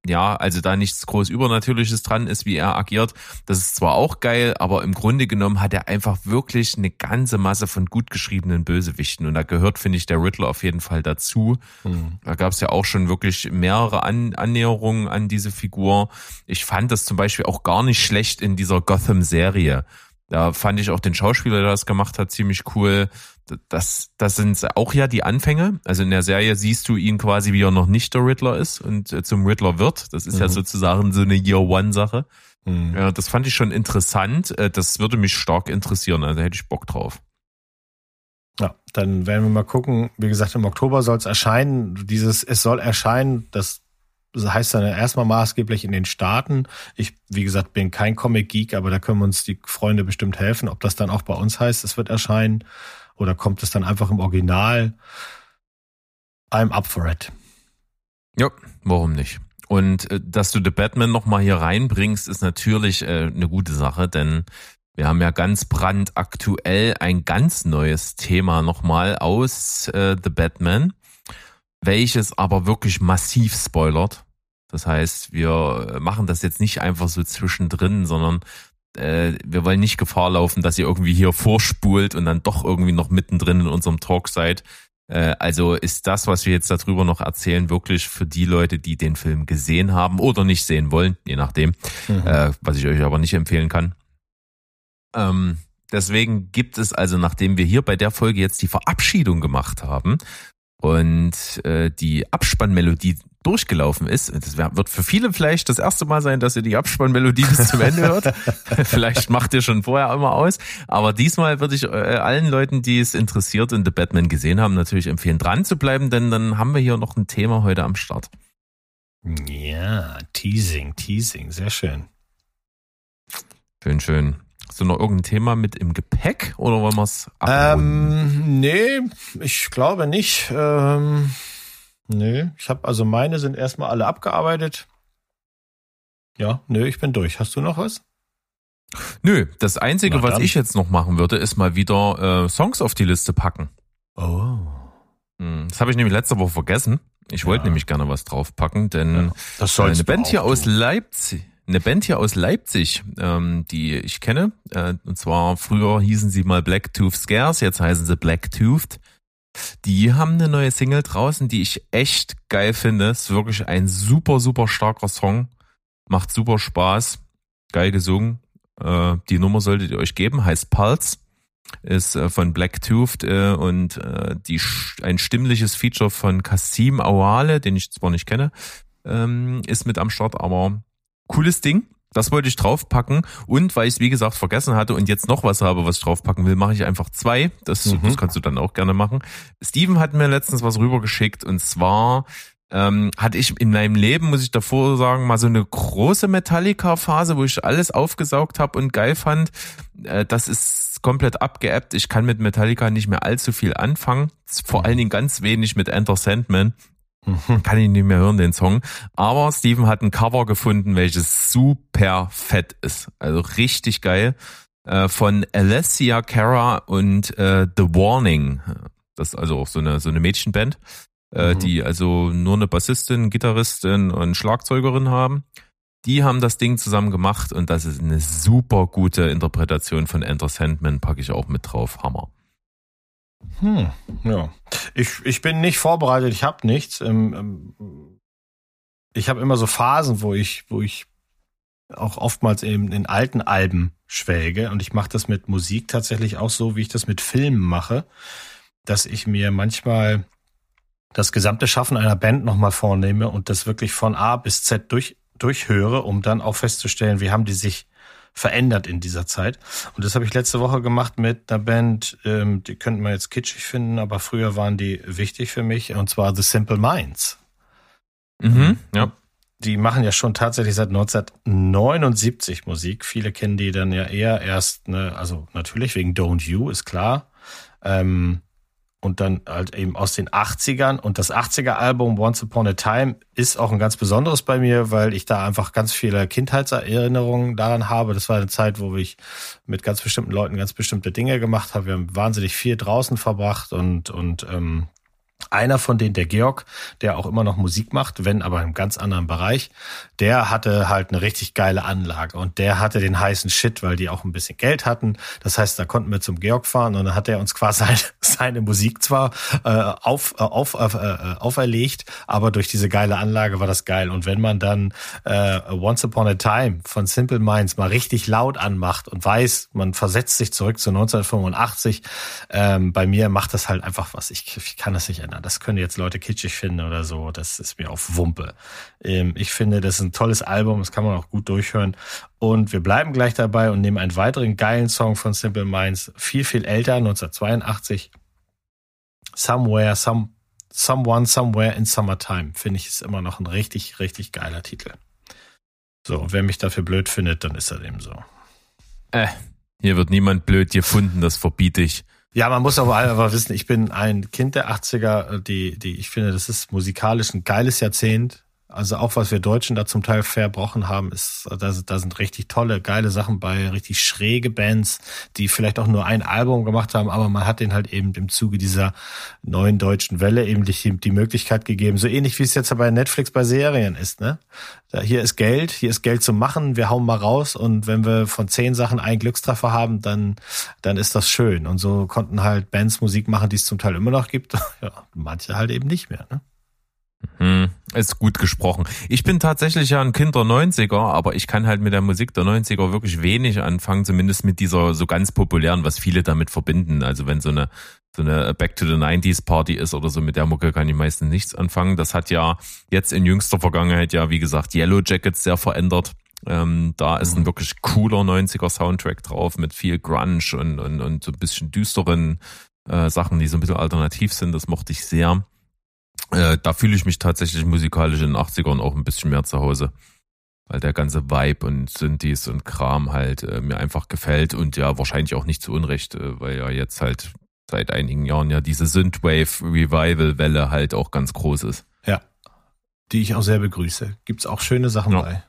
ja, also da nichts groß Übernatürliches dran ist, wie er agiert. Das ist zwar auch geil, aber im Grunde genommen hat er einfach wirklich eine ganze Masse von gut geschriebenen Bösewichten und da gehört, finde ich, der Riddler auf jeden Fall dazu. Mhm. Da gab es ja auch schon wirklich mehrere an Annäherungen an diese Figur. Ich fand das zum Beispiel auch gar nicht schlecht in dieser Gotham-Serie. Da fand ich auch den Schauspieler, der das gemacht hat, ziemlich cool das, das sind auch ja die Anfänge. Also in der Serie siehst du ihn quasi, wie er noch nicht der Riddler ist und äh, zum Riddler wird. Das ist mhm. ja sozusagen so eine Year-One-Sache. Mhm. Ja, das fand ich schon interessant. Äh, das würde mich stark interessieren. Also hätte ich Bock drauf. Ja, dann werden wir mal gucken. Wie gesagt, im Oktober soll es erscheinen. Dieses, es soll erscheinen, das heißt dann erstmal maßgeblich in den Staaten. Ich, wie gesagt, bin kein Comic-Geek, aber da können uns die Freunde bestimmt helfen, ob das dann auch bei uns heißt, es wird erscheinen. Oder kommt es dann einfach im Original? I'm up for it. Ja, warum nicht? Und äh, dass du The Batman nochmal hier reinbringst, ist natürlich äh, eine gute Sache, denn wir haben ja ganz brandaktuell ein ganz neues Thema nochmal aus äh, The Batman, welches aber wirklich massiv spoilert. Das heißt, wir machen das jetzt nicht einfach so zwischendrin, sondern äh, wir wollen nicht Gefahr laufen, dass ihr irgendwie hier vorspult und dann doch irgendwie noch mittendrin in unserem Talk seid. Äh, also ist das, was wir jetzt darüber noch erzählen, wirklich für die Leute, die den Film gesehen haben oder nicht sehen wollen, je nachdem, mhm. äh, was ich euch aber nicht empfehlen kann. Ähm, deswegen gibt es also, nachdem wir hier bei der Folge jetzt die Verabschiedung gemacht haben und äh, die Abspannmelodie durchgelaufen ist. Das wird für viele vielleicht das erste Mal sein, dass ihr die Abspannmelodie bis zum Ende hört. vielleicht macht ihr schon vorher immer aus. Aber diesmal würde ich äh, allen Leuten, die es interessiert und The Batman gesehen haben, natürlich empfehlen, dran zu bleiben, denn dann haben wir hier noch ein Thema heute am Start. Ja, Teasing, Teasing, sehr schön. Schön, schön. Hast du noch irgendein Thema mit im Gepäck oder wollen wir es ähm, Nee, ich glaube nicht. Ähm Nö, ich habe also meine sind erstmal alle abgearbeitet. Ja, nö, ich bin durch. Hast du noch was? Nö, das Einzige, was ich jetzt noch machen würde, ist mal wieder äh, Songs auf die Liste packen. Oh. Hm, das habe ich nämlich letzte Woche vergessen. Ich wollte ja. nämlich gerne was draufpacken, denn ja, das eine Band hier aus Leipzig, eine Band hier aus Leipzig, ähm, die ich kenne, äh, und zwar früher hießen sie mal Black Tooth Scares, jetzt heißen sie Black Toothed. Die haben eine neue Single draußen, die ich echt geil finde. Ist wirklich ein super, super starker Song. Macht super Spaß. Geil gesungen. Äh, die Nummer solltet ihr euch geben. Heißt Pulse. Ist äh, von Black Toothed äh, und die, ein stimmliches Feature von Kasim Awale, den ich zwar nicht kenne, ähm, ist mit am Start, aber cooles Ding. Das wollte ich draufpacken. Und weil ich es, wie gesagt, vergessen hatte und jetzt noch was habe, was ich draufpacken will, mache ich einfach zwei. Das, mhm. das kannst du dann auch gerne machen. Steven hat mir letztens was rübergeschickt und zwar ähm, hatte ich in meinem Leben, muss ich davor sagen, mal so eine große Metallica-Phase, wo ich alles aufgesaugt habe und geil fand. Äh, das ist komplett abgeappt. Ich kann mit Metallica nicht mehr allzu viel anfangen. Vor allen Dingen ganz wenig mit Enter Sandman. Mhm. Kann ich nicht mehr hören, den Song. Aber Steven hat ein Cover gefunden, welches super fett ist. Also richtig geil. Äh, von Alessia Cara und äh, The Warning. Das ist also auch so eine, so eine Mädchenband, äh, mhm. die also nur eine Bassistin, Gitarristin und Schlagzeugerin haben. Die haben das Ding zusammen gemacht und das ist eine super gute Interpretation von Enter Sandman, packe ich auch mit drauf. Hammer. Hm, ja. Ich, ich bin nicht vorbereitet, ich habe nichts. Ähm, ähm, ich habe immer so Phasen, wo ich, wo ich auch oftmals eben in alten Alben schwelge und ich mache das mit Musik tatsächlich auch so, wie ich das mit Filmen mache, dass ich mir manchmal das gesamte Schaffen einer Band nochmal vornehme und das wirklich von A bis Z durch, durchhöre, um dann auch festzustellen, wie haben die sich verändert in dieser Zeit. Und das habe ich letzte Woche gemacht mit einer Band, ähm, die könnten wir jetzt kitschig finden, aber früher waren die wichtig für mich, und zwar The Simple Minds. Mhm, ja. Die machen ja schon tatsächlich seit 1979 Musik. Viele kennen die dann ja eher erst, ne, also natürlich wegen Don't You, ist klar. Ähm, und dann halt eben aus den 80ern. Und das 80er-Album Once Upon a Time ist auch ein ganz besonderes bei mir, weil ich da einfach ganz viele Kindheitserinnerungen daran habe. Das war eine Zeit, wo ich mit ganz bestimmten Leuten ganz bestimmte Dinge gemacht habe. Wir haben wahnsinnig viel draußen verbracht und, und ähm, einer von denen, der Georg, der auch immer noch Musik macht, wenn aber im ganz anderen Bereich, der hatte halt eine richtig geile Anlage und der hatte den heißen Shit, weil die auch ein bisschen Geld hatten. Das heißt, da konnten wir zum Georg fahren und dann hat er uns quasi seine, seine Musik zwar äh, auf, äh, auf, äh, äh, auferlegt, aber durch diese geile Anlage war das geil. Und wenn man dann äh, Once Upon a Time von Simple Minds mal richtig laut anmacht und weiß, man versetzt sich zurück zu 1985, ähm, bei mir macht das halt einfach was. Ich, ich kann das nicht ändern. Das können jetzt Leute kitschig finden oder so. Das ist mir auf Wumpe. Ähm, ich finde, das ist ein tolles Album. Das kann man auch gut durchhören. Und wir bleiben gleich dabei und nehmen einen weiteren geilen Song von Simple Minds. Viel, viel älter, 1982. Somewhere, some, someone, somewhere in summertime. Finde ich ist immer noch ein richtig, richtig geiler Titel. So, und wer mich dafür blöd findet, dann ist er dem so. Äh, hier wird niemand blöd gefunden, das verbiete ich. Ja, man muss aber einfach wissen, ich bin ein Kind der 80er, die, die, ich finde, das ist musikalisch ein geiles Jahrzehnt. Also auch was wir Deutschen da zum Teil verbrochen haben, ist, da, da sind richtig tolle, geile Sachen bei, richtig schräge Bands, die vielleicht auch nur ein Album gemacht haben, aber man hat denen halt eben im Zuge dieser neuen deutschen Welle eben die, die Möglichkeit gegeben, so ähnlich wie es jetzt bei Netflix bei Serien ist, ne? Da, hier ist Geld, hier ist Geld zu machen, wir hauen mal raus und wenn wir von zehn Sachen einen Glückstreffer haben, dann, dann ist das schön. Und so konnten halt Bands Musik machen, die es zum Teil immer noch gibt, ja, manche halt eben nicht mehr, ne? Mhm. ist gut gesprochen. Ich bin tatsächlich ja ein Kind der 90er, aber ich kann halt mit der Musik der 90er wirklich wenig anfangen, zumindest mit dieser so ganz populären, was viele damit verbinden. Also wenn so eine so eine Back to the 90s Party ist oder so, mit der Mucke kann ich meistens nichts anfangen. Das hat ja jetzt in jüngster Vergangenheit ja, wie gesagt, Yellow Jackets sehr verändert. Ähm, da ist ein mhm. wirklich cooler 90er Soundtrack drauf mit viel Grunge und, und, und so ein bisschen düsteren äh, Sachen, die so ein bisschen alternativ sind. Das mochte ich sehr. Äh, da fühle ich mich tatsächlich musikalisch in den 80ern auch ein bisschen mehr zu Hause. Weil der ganze Vibe und Synthes und Kram halt äh, mir einfach gefällt und ja wahrscheinlich auch nicht zu Unrecht, äh, weil ja jetzt halt seit einigen Jahren ja diese Synthwave Revival Welle halt auch ganz groß ist. Ja. Die ich auch sehr begrüße. Gibt's auch schöne Sachen ja. bei.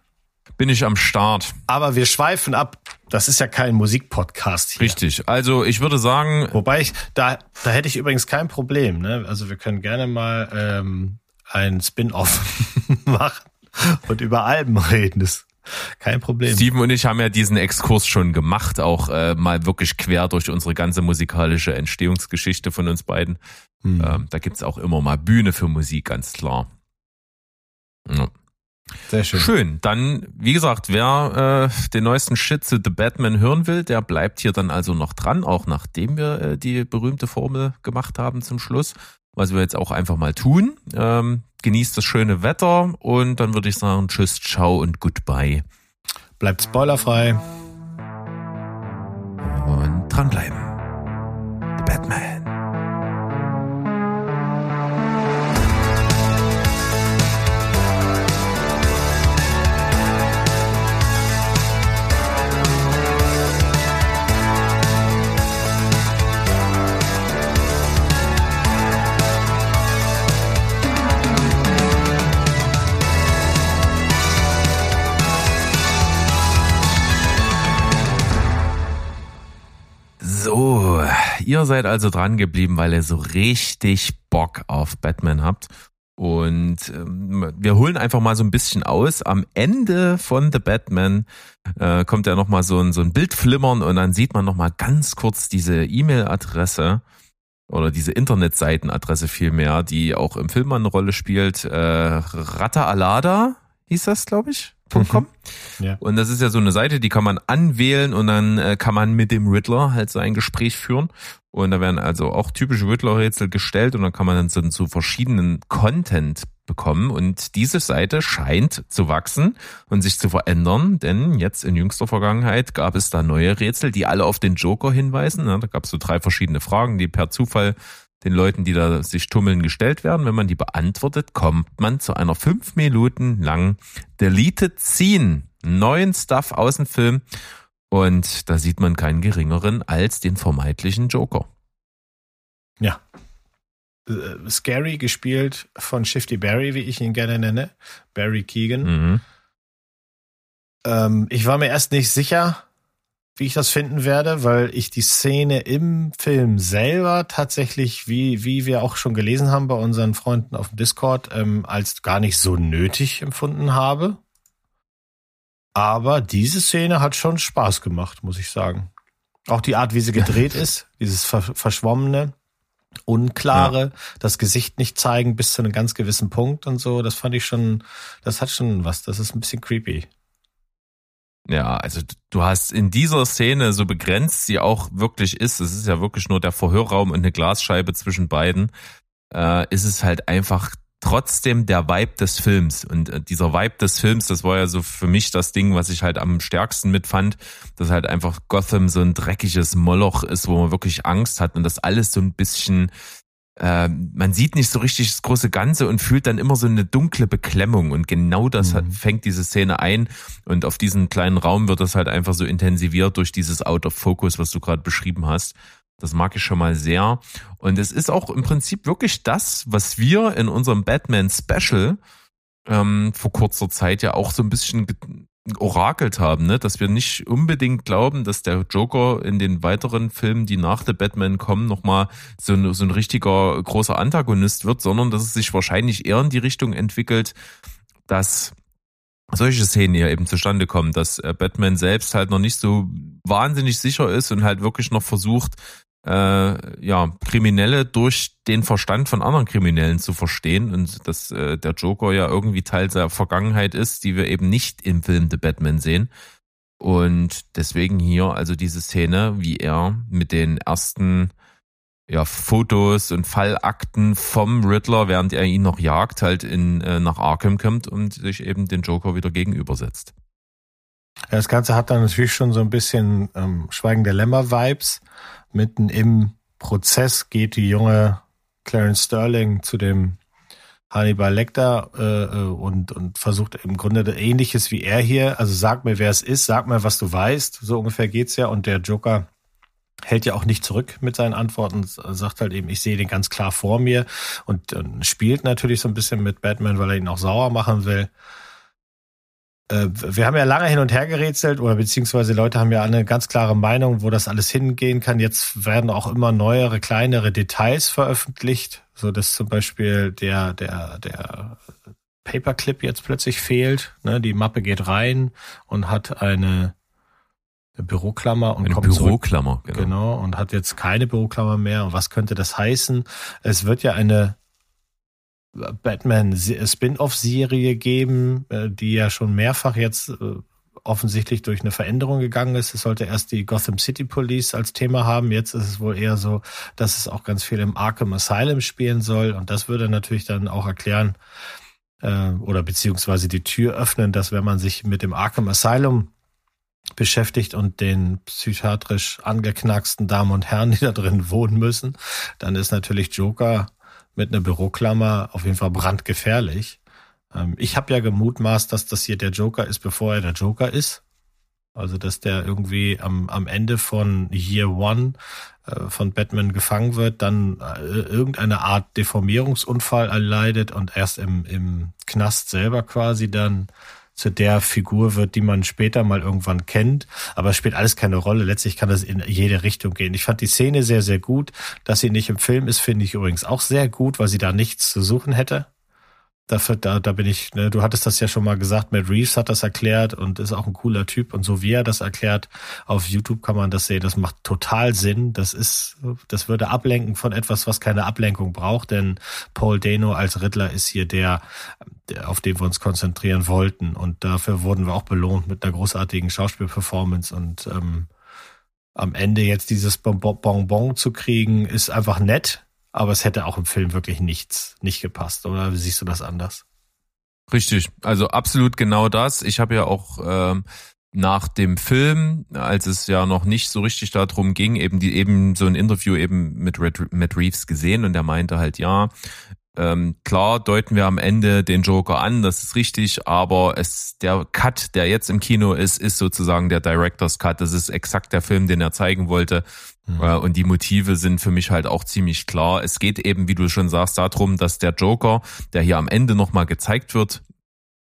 Bin ich am Start. Aber wir schweifen ab. Das ist ja kein Musikpodcast hier. Richtig. Also ich würde sagen. Wobei ich, da, da hätte ich übrigens kein Problem. Ne? Also wir können gerne mal ähm, ein Spin-off machen und über Alben reden. Das kein Problem. Steven und ich haben ja diesen Exkurs schon gemacht, auch äh, mal wirklich quer durch unsere ganze musikalische Entstehungsgeschichte von uns beiden. Hm. Ähm, da gibt's auch immer mal Bühne für Musik, ganz klar. Ja. Sehr schön. Schön. Dann, wie gesagt, wer äh, den neuesten Shit zu The Batman hören will, der bleibt hier dann also noch dran, auch nachdem wir äh, die berühmte Formel gemacht haben zum Schluss. Was wir jetzt auch einfach mal tun. Ähm, genießt das schöne Wetter und dann würde ich sagen, tschüss, ciao und goodbye. Bleibt spoilerfrei. Und dranbleiben. The Batman. Ihr seid also dran geblieben, weil ihr so richtig Bock auf Batman habt. Und ähm, wir holen einfach mal so ein bisschen aus. Am Ende von The Batman äh, kommt ja nochmal so ein, so ein Bild flimmern und dann sieht man nochmal ganz kurz diese E-Mail-Adresse oder diese Internetseitenadresse vielmehr, die auch im Film eine Rolle spielt. Äh, Rata Alada hieß das, glaube ich. Mhm. Ja. Und das ist ja so eine Seite, die kann man anwählen und dann äh, kann man mit dem Riddler halt so ein Gespräch führen. Und da werden also auch typische Riddler-Rätsel gestellt und dann kann man dann so zu verschiedenen Content bekommen. Und diese Seite scheint zu wachsen und sich zu verändern, denn jetzt in jüngster Vergangenheit gab es da neue Rätsel, die alle auf den Joker hinweisen. Da gab es so drei verschiedene Fragen, die per Zufall den Leuten, die da sich tummeln, gestellt werden. Wenn man die beantwortet, kommt man zu einer fünf Minuten langen Deleted Scene, neuen Stuff aus dem Film. Und da sieht man keinen geringeren als den vermeintlichen Joker. Ja. Äh, Scary gespielt von Shifty Barry, wie ich ihn gerne nenne. Barry Keegan. Mhm. Ähm, ich war mir erst nicht sicher, wie ich das finden werde, weil ich die Szene im Film selber tatsächlich, wie, wie wir auch schon gelesen haben bei unseren Freunden auf dem Discord, ähm, als gar nicht so nötig empfunden habe. Aber diese Szene hat schon Spaß gemacht, muss ich sagen. Auch die Art, wie sie gedreht ist, dieses Verschwommene, Unklare, ja. das Gesicht nicht zeigen bis zu einem ganz gewissen Punkt und so, das fand ich schon, das hat schon was, das ist ein bisschen creepy. Ja, also du hast in dieser Szene, so begrenzt sie auch wirklich ist, es ist ja wirklich nur der Verhörraum und eine Glasscheibe zwischen beiden, äh, ist es halt einfach trotzdem der Vibe des Films. Und äh, dieser Vibe des Films, das war ja so für mich das Ding, was ich halt am stärksten mitfand, dass halt einfach Gotham so ein dreckiges Moloch ist, wo man wirklich Angst hat und das alles so ein bisschen man sieht nicht so richtig das große Ganze und fühlt dann immer so eine dunkle Beklemmung. Und genau das mhm. fängt diese Szene ein. Und auf diesen kleinen Raum wird das halt einfach so intensiviert durch dieses Out of Focus, was du gerade beschrieben hast. Das mag ich schon mal sehr. Und es ist auch im Prinzip wirklich das, was wir in unserem Batman Special ähm, vor kurzer Zeit ja auch so ein bisschen orakelt haben, ne? dass wir nicht unbedingt glauben, dass der Joker in den weiteren Filmen, die nach The Batman kommen, nochmal so, ein, so ein richtiger großer Antagonist wird, sondern dass es sich wahrscheinlich eher in die Richtung entwickelt, dass solche Szenen hier eben zustande kommen, dass äh, Batman selbst halt noch nicht so wahnsinnig sicher ist und halt wirklich noch versucht, äh, ja, Kriminelle durch den Verstand von anderen Kriminellen zu verstehen und dass äh, der Joker ja irgendwie Teil der Vergangenheit ist, die wir eben nicht im Film The Batman sehen. Und deswegen hier also diese Szene, wie er mit den ersten ja, Fotos und Fallakten vom Riddler, während er ihn noch jagt, halt in, äh, nach Arkham kommt und sich eben den Joker wieder gegenübersetzt. Das Ganze hat dann natürlich schon so ein bisschen ähm, Schweigen der Lämmer-Vibes. Mitten im Prozess geht die junge Clarence Sterling zu dem Hannibal Lecter äh, äh, und, und versucht im Grunde ähnliches wie er hier. Also sag mir, wer es ist, sag mir, was du weißt. So ungefähr geht's ja. Und der Joker hält ja auch nicht zurück mit seinen Antworten, sagt halt eben, ich sehe den ganz klar vor mir und, und spielt natürlich so ein bisschen mit Batman, weil er ihn auch sauer machen will. Äh, wir haben ja lange hin und her gerätselt oder beziehungsweise Leute haben ja eine ganz klare Meinung, wo das alles hingehen kann. Jetzt werden auch immer neuere, kleinere Details veröffentlicht, so dass zum Beispiel der, der, der Paperclip jetzt plötzlich fehlt. Ne? Die Mappe geht rein und hat eine Büroklammer und eine kommt Büroklammer, zurück. Genau. genau. Und hat jetzt keine Büroklammer mehr. Und was könnte das heißen? Es wird ja eine Batman Spin-off-Serie geben, äh, die ja schon mehrfach jetzt äh, offensichtlich durch eine Veränderung gegangen ist. Es sollte erst die Gotham City Police als Thema haben. Jetzt ist es wohl eher so, dass es auch ganz viel im Arkham Asylum spielen soll. Und das würde natürlich dann auch erklären äh, oder beziehungsweise die Tür öffnen, dass wenn man sich mit dem Arkham Asylum beschäftigt und den psychiatrisch angeknacksten Damen und Herren, die da drin wohnen müssen, dann ist natürlich Joker mit einer Büroklammer auf jeden Fall brandgefährlich. Ähm, ich habe ja gemutmaßt, dass das hier der Joker ist, bevor er der Joker ist. Also, dass der irgendwie am, am Ende von Year One äh, von Batman gefangen wird, dann äh, irgendeine Art Deformierungsunfall erleidet und erst im, im Knast selber quasi dann zu der Figur wird, die man später mal irgendwann kennt. Aber es spielt alles keine Rolle. Letztlich kann das in jede Richtung gehen. Ich fand die Szene sehr, sehr gut. Dass sie nicht im Film ist, finde ich übrigens auch sehr gut, weil sie da nichts zu suchen hätte. Dafür, da, da bin ich, ne, du hattest das ja schon mal gesagt, Matt Reeves hat das erklärt und ist auch ein cooler Typ. Und so wie er das erklärt, auf YouTube kann man das sehen. Das macht total Sinn. Das ist, das würde ablenken von etwas, was keine Ablenkung braucht, denn Paul Dano als Riddler ist hier der, der auf den wir uns konzentrieren wollten. Und dafür wurden wir auch belohnt mit einer großartigen Schauspielperformance und ähm, am Ende jetzt dieses Bonbon zu kriegen, ist einfach nett aber es hätte auch im Film wirklich nichts, nicht gepasst. Oder siehst du das anders? Richtig, also absolut genau das. Ich habe ja auch ähm, nach dem Film, als es ja noch nicht so richtig darum ging, eben die eben so ein Interview eben mit Red, Matt Reeves gesehen und er meinte halt, ja, ähm, klar deuten wir am Ende den Joker an, das ist richtig, aber es der Cut, der jetzt im Kino ist, ist sozusagen der Director's Cut. Das ist exakt der Film, den er zeigen wollte. Mhm. Äh, und die Motive sind für mich halt auch ziemlich klar. Es geht eben, wie du schon sagst, darum, dass der Joker, der hier am Ende nochmal gezeigt wird,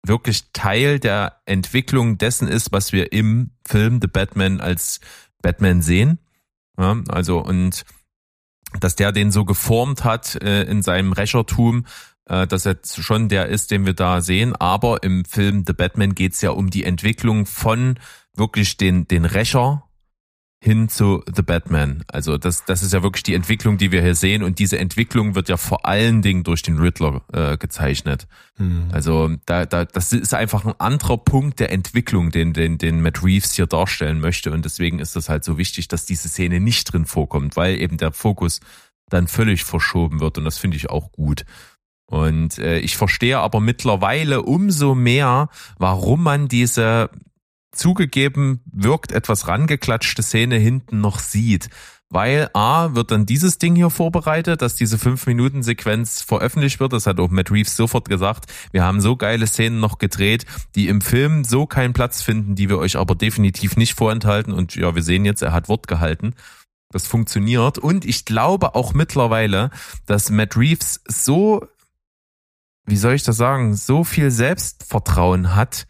wirklich Teil der Entwicklung dessen ist, was wir im Film The Batman als Batman sehen. Ja, also und dass der den so geformt hat äh, in seinem Rächertum, äh, dass er schon der ist, den wir da sehen. Aber im Film The Batman geht's ja um die Entwicklung von wirklich den, den Rächer hin zu The Batman. Also das, das ist ja wirklich die Entwicklung, die wir hier sehen. Und diese Entwicklung wird ja vor allen Dingen durch den Riddler äh, gezeichnet. Mhm. Also da, da, das ist einfach ein anderer Punkt der Entwicklung, den, den, den Matt Reeves hier darstellen möchte. Und deswegen ist es halt so wichtig, dass diese Szene nicht drin vorkommt, weil eben der Fokus dann völlig verschoben wird. Und das finde ich auch gut. Und äh, ich verstehe aber mittlerweile umso mehr, warum man diese zugegeben wirkt etwas rangeklatschte Szene hinten noch sieht. Weil A, wird dann dieses Ding hier vorbereitet, dass diese 5-Minuten-Sequenz veröffentlicht wird. Das hat auch Matt Reeves sofort gesagt. Wir haben so geile Szenen noch gedreht, die im Film so keinen Platz finden, die wir euch aber definitiv nicht vorenthalten. Und ja, wir sehen jetzt, er hat Wort gehalten. Das funktioniert. Und ich glaube auch mittlerweile, dass Matt Reeves so, wie soll ich das sagen, so viel Selbstvertrauen hat,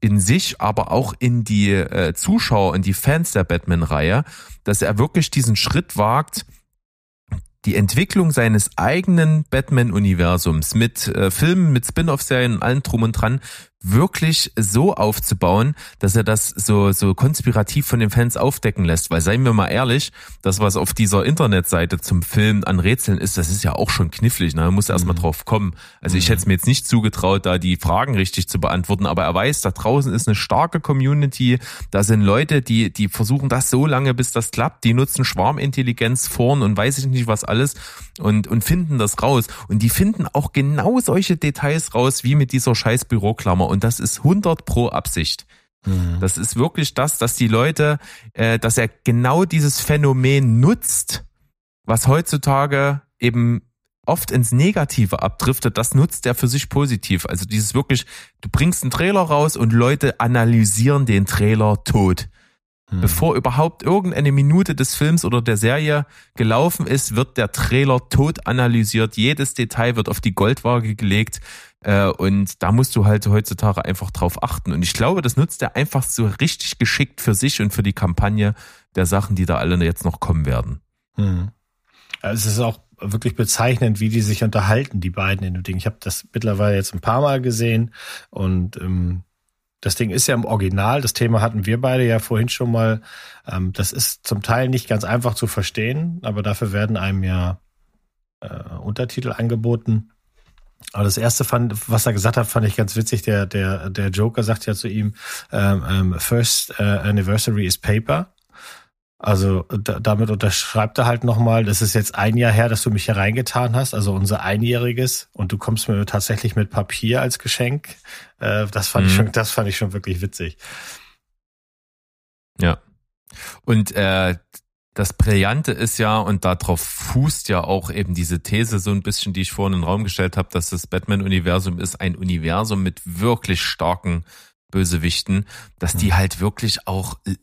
in sich, aber auch in die äh, Zuschauer, in die Fans der Batman-Reihe, dass er wirklich diesen Schritt wagt, die Entwicklung seines eigenen Batman-Universums mit äh, Filmen, mit Spin-off-Serien und allem drum und dran wirklich so aufzubauen, dass er das so, so konspirativ von den Fans aufdecken lässt. Weil seien wir mal ehrlich, das, was auf dieser Internetseite zum Film an Rätseln ist, das ist ja auch schon knifflig. Ne? Man muss erst mal mhm. drauf kommen. Also ich mhm. hätte es mir jetzt nicht zugetraut, da die Fragen richtig zu beantworten, aber er weiß, da draußen ist eine starke Community. Da sind Leute, die, die versuchen das so lange, bis das klappt. Die nutzen Schwarmintelligenz vorn und weiß ich nicht was alles und, und finden das raus. Und die finden auch genau solche Details raus, wie mit dieser scheiß Büroklammer und das ist 100 pro Absicht. Mhm. Das ist wirklich das, dass die Leute, äh, dass er genau dieses Phänomen nutzt, was heutzutage eben oft ins Negative abdriftet, das nutzt er für sich positiv. Also dieses wirklich, du bringst einen Trailer raus und Leute analysieren den Trailer tot. Hm. Bevor überhaupt irgendeine Minute des Films oder der Serie gelaufen ist, wird der Trailer tot analysiert. Jedes Detail wird auf die Goldwaage gelegt. Äh, und da musst du halt heutzutage einfach drauf achten. Und ich glaube, das nutzt er einfach so richtig geschickt für sich und für die Kampagne der Sachen, die da alle jetzt noch kommen werden. Hm. Also es ist auch wirklich bezeichnend, wie die sich unterhalten, die beiden in dem Ding. Ich habe das mittlerweile jetzt ein paar Mal gesehen und ähm, das Ding ist ja im Original, das Thema hatten wir beide ja vorhin schon mal. Ähm, das ist zum Teil nicht ganz einfach zu verstehen, aber dafür werden einem ja äh, Untertitel angeboten. Aber das erste fand, was er gesagt hat, fand ich ganz witzig. Der, der, der Joker sagt ja zu ihm, ähm, ähm First uh, Anniversary is Paper. Also da, damit unterschreibt er halt nochmal, das ist jetzt ein Jahr her, dass du mich hier reingetan hast, also unser Einjähriges, und du kommst mir tatsächlich mit Papier als Geschenk. Äh, das fand mhm. ich schon, das fand ich schon wirklich witzig. Ja. Und äh, das Brillante ist ja, und darauf fußt ja auch eben diese These so ein bisschen, die ich vorhin in den Raum gestellt habe, dass das Batman-Universum ist ein Universum mit wirklich starken Bösewichten, dass die halt wirklich auch äh,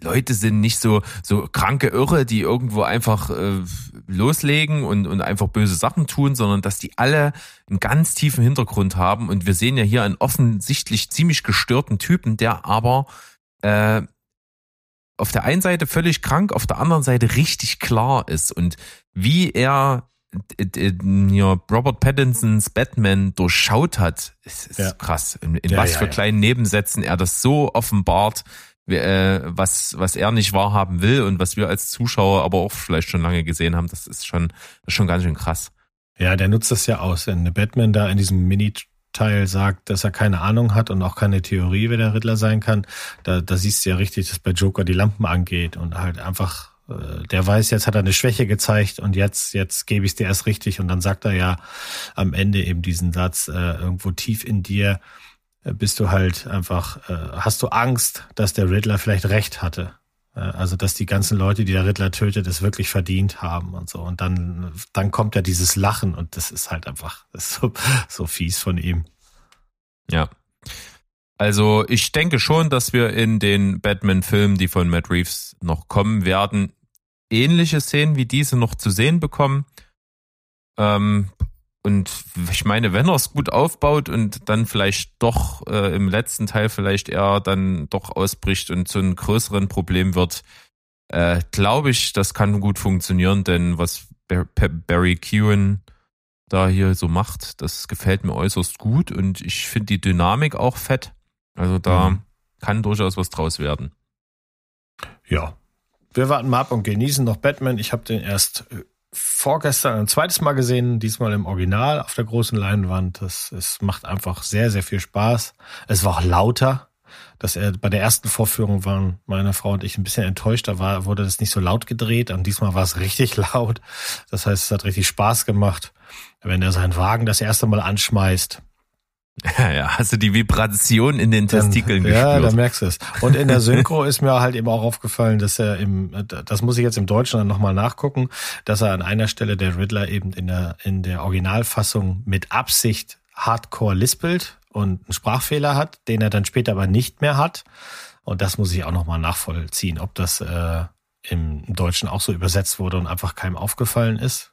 Leute sind, nicht so so kranke Irre, die irgendwo einfach äh, loslegen und und einfach böse Sachen tun, sondern dass die alle einen ganz tiefen Hintergrund haben. Und wir sehen ja hier einen offensichtlich ziemlich gestörten Typen, der aber äh, auf der einen Seite völlig krank, auf der anderen Seite richtig klar ist. Und wie er ja, Robert Pattinsons Batman durchschaut hat, ist, ist ja. krass. In, in ja, was für kleinen Nebensätzen er das so offenbart, äh, was, was er nicht wahrhaben will und was wir als Zuschauer aber auch vielleicht schon lange gesehen haben, das ist schon, das ist schon ganz schön krass. Ja, der nutzt das ja aus. Wenn Batman da in diesem Mini-Teil sagt, dass er keine Ahnung hat und auch keine Theorie, wer der Riddler sein kann, da, da siehst du ja richtig, dass bei Joker die Lampen angeht und halt einfach der weiß, jetzt hat er eine Schwäche gezeigt und jetzt, jetzt gebe ich es dir erst richtig. Und dann sagt er ja am Ende eben diesen Satz, äh, irgendwo tief in dir äh, bist du halt einfach, äh, hast du Angst, dass der Riddler vielleicht recht hatte. Äh, also, dass die ganzen Leute, die der Riddler tötet, es wirklich verdient haben und so. Und dann, dann kommt ja dieses Lachen und das ist halt einfach ist so, so fies von ihm. Ja. Also ich denke schon, dass wir in den Batman-Filmen, die von Matt Reeves noch kommen werden, ähnliche Szenen wie diese noch zu sehen bekommen. Ähm, und ich meine, wenn er es gut aufbaut und dann vielleicht doch äh, im letzten Teil vielleicht eher dann doch ausbricht und zu einem größeren Problem wird, äh, glaube ich, das kann gut funktionieren, denn was Barry Kewen da hier so macht, das gefällt mir äußerst gut und ich finde die Dynamik auch fett. Also da mhm. kann durchaus was draus werden. Ja. Wir warten mal ab und genießen noch Batman. Ich habe den erst äh, vorgestern ein zweites Mal gesehen, diesmal im Original auf der großen Leinwand. Das, es macht einfach sehr, sehr viel Spaß. Es war auch lauter. Dass er bei der ersten Vorführung waren meine Frau und ich ein bisschen enttäuscht. Da war, wurde das nicht so laut gedreht und diesmal war es richtig laut. Das heißt, es hat richtig Spaß gemacht, wenn er seinen Wagen das erste Mal anschmeißt ja, ja, hast du die Vibration in den Testikeln Dann, gespürt? Ja, da merkst du es. Und in der Synchro ist mir halt eben auch aufgefallen, dass er im, das muss ich jetzt im Deutschen dann nochmal nachgucken, dass er an einer Stelle der Riddler eben in der, in der Originalfassung mit Absicht hardcore lispelt und einen Sprachfehler hat, den er dann später aber nicht mehr hat. Und das muss ich auch nochmal nachvollziehen, ob das äh, im Deutschen auch so übersetzt wurde und einfach keinem aufgefallen ist.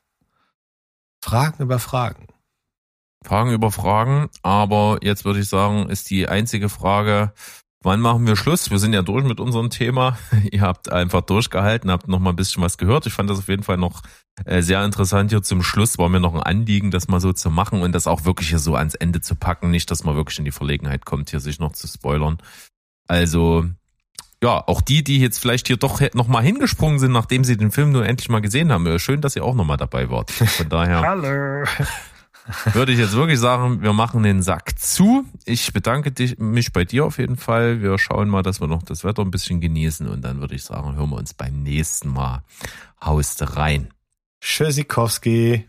Fragen über Fragen. Fragen über Fragen, aber jetzt würde ich sagen, ist die einzige Frage, Wann machen wir Schluss? Wir sind ja durch mit unserem Thema. Ihr habt einfach durchgehalten, habt noch mal ein bisschen was gehört. Ich fand das auf jeden Fall noch äh, sehr interessant hier zum Schluss. War mir noch ein Anliegen, das mal so zu machen und das auch wirklich hier so ans Ende zu packen. Nicht, dass man wirklich in die Verlegenheit kommt, hier sich noch zu spoilern. Also, ja, auch die, die jetzt vielleicht hier doch noch mal hingesprungen sind, nachdem sie den Film nur endlich mal gesehen haben. Schön, dass ihr auch noch mal dabei wart. Von daher. Hallo würde ich jetzt wirklich sagen, wir machen den Sack zu. Ich bedanke dich, mich bei dir auf jeden Fall. Wir schauen mal, dass wir noch das Wetter ein bisschen genießen und dann würde ich sagen, hören wir uns beim nächsten Mal. Haust rein. Tschüssikowski.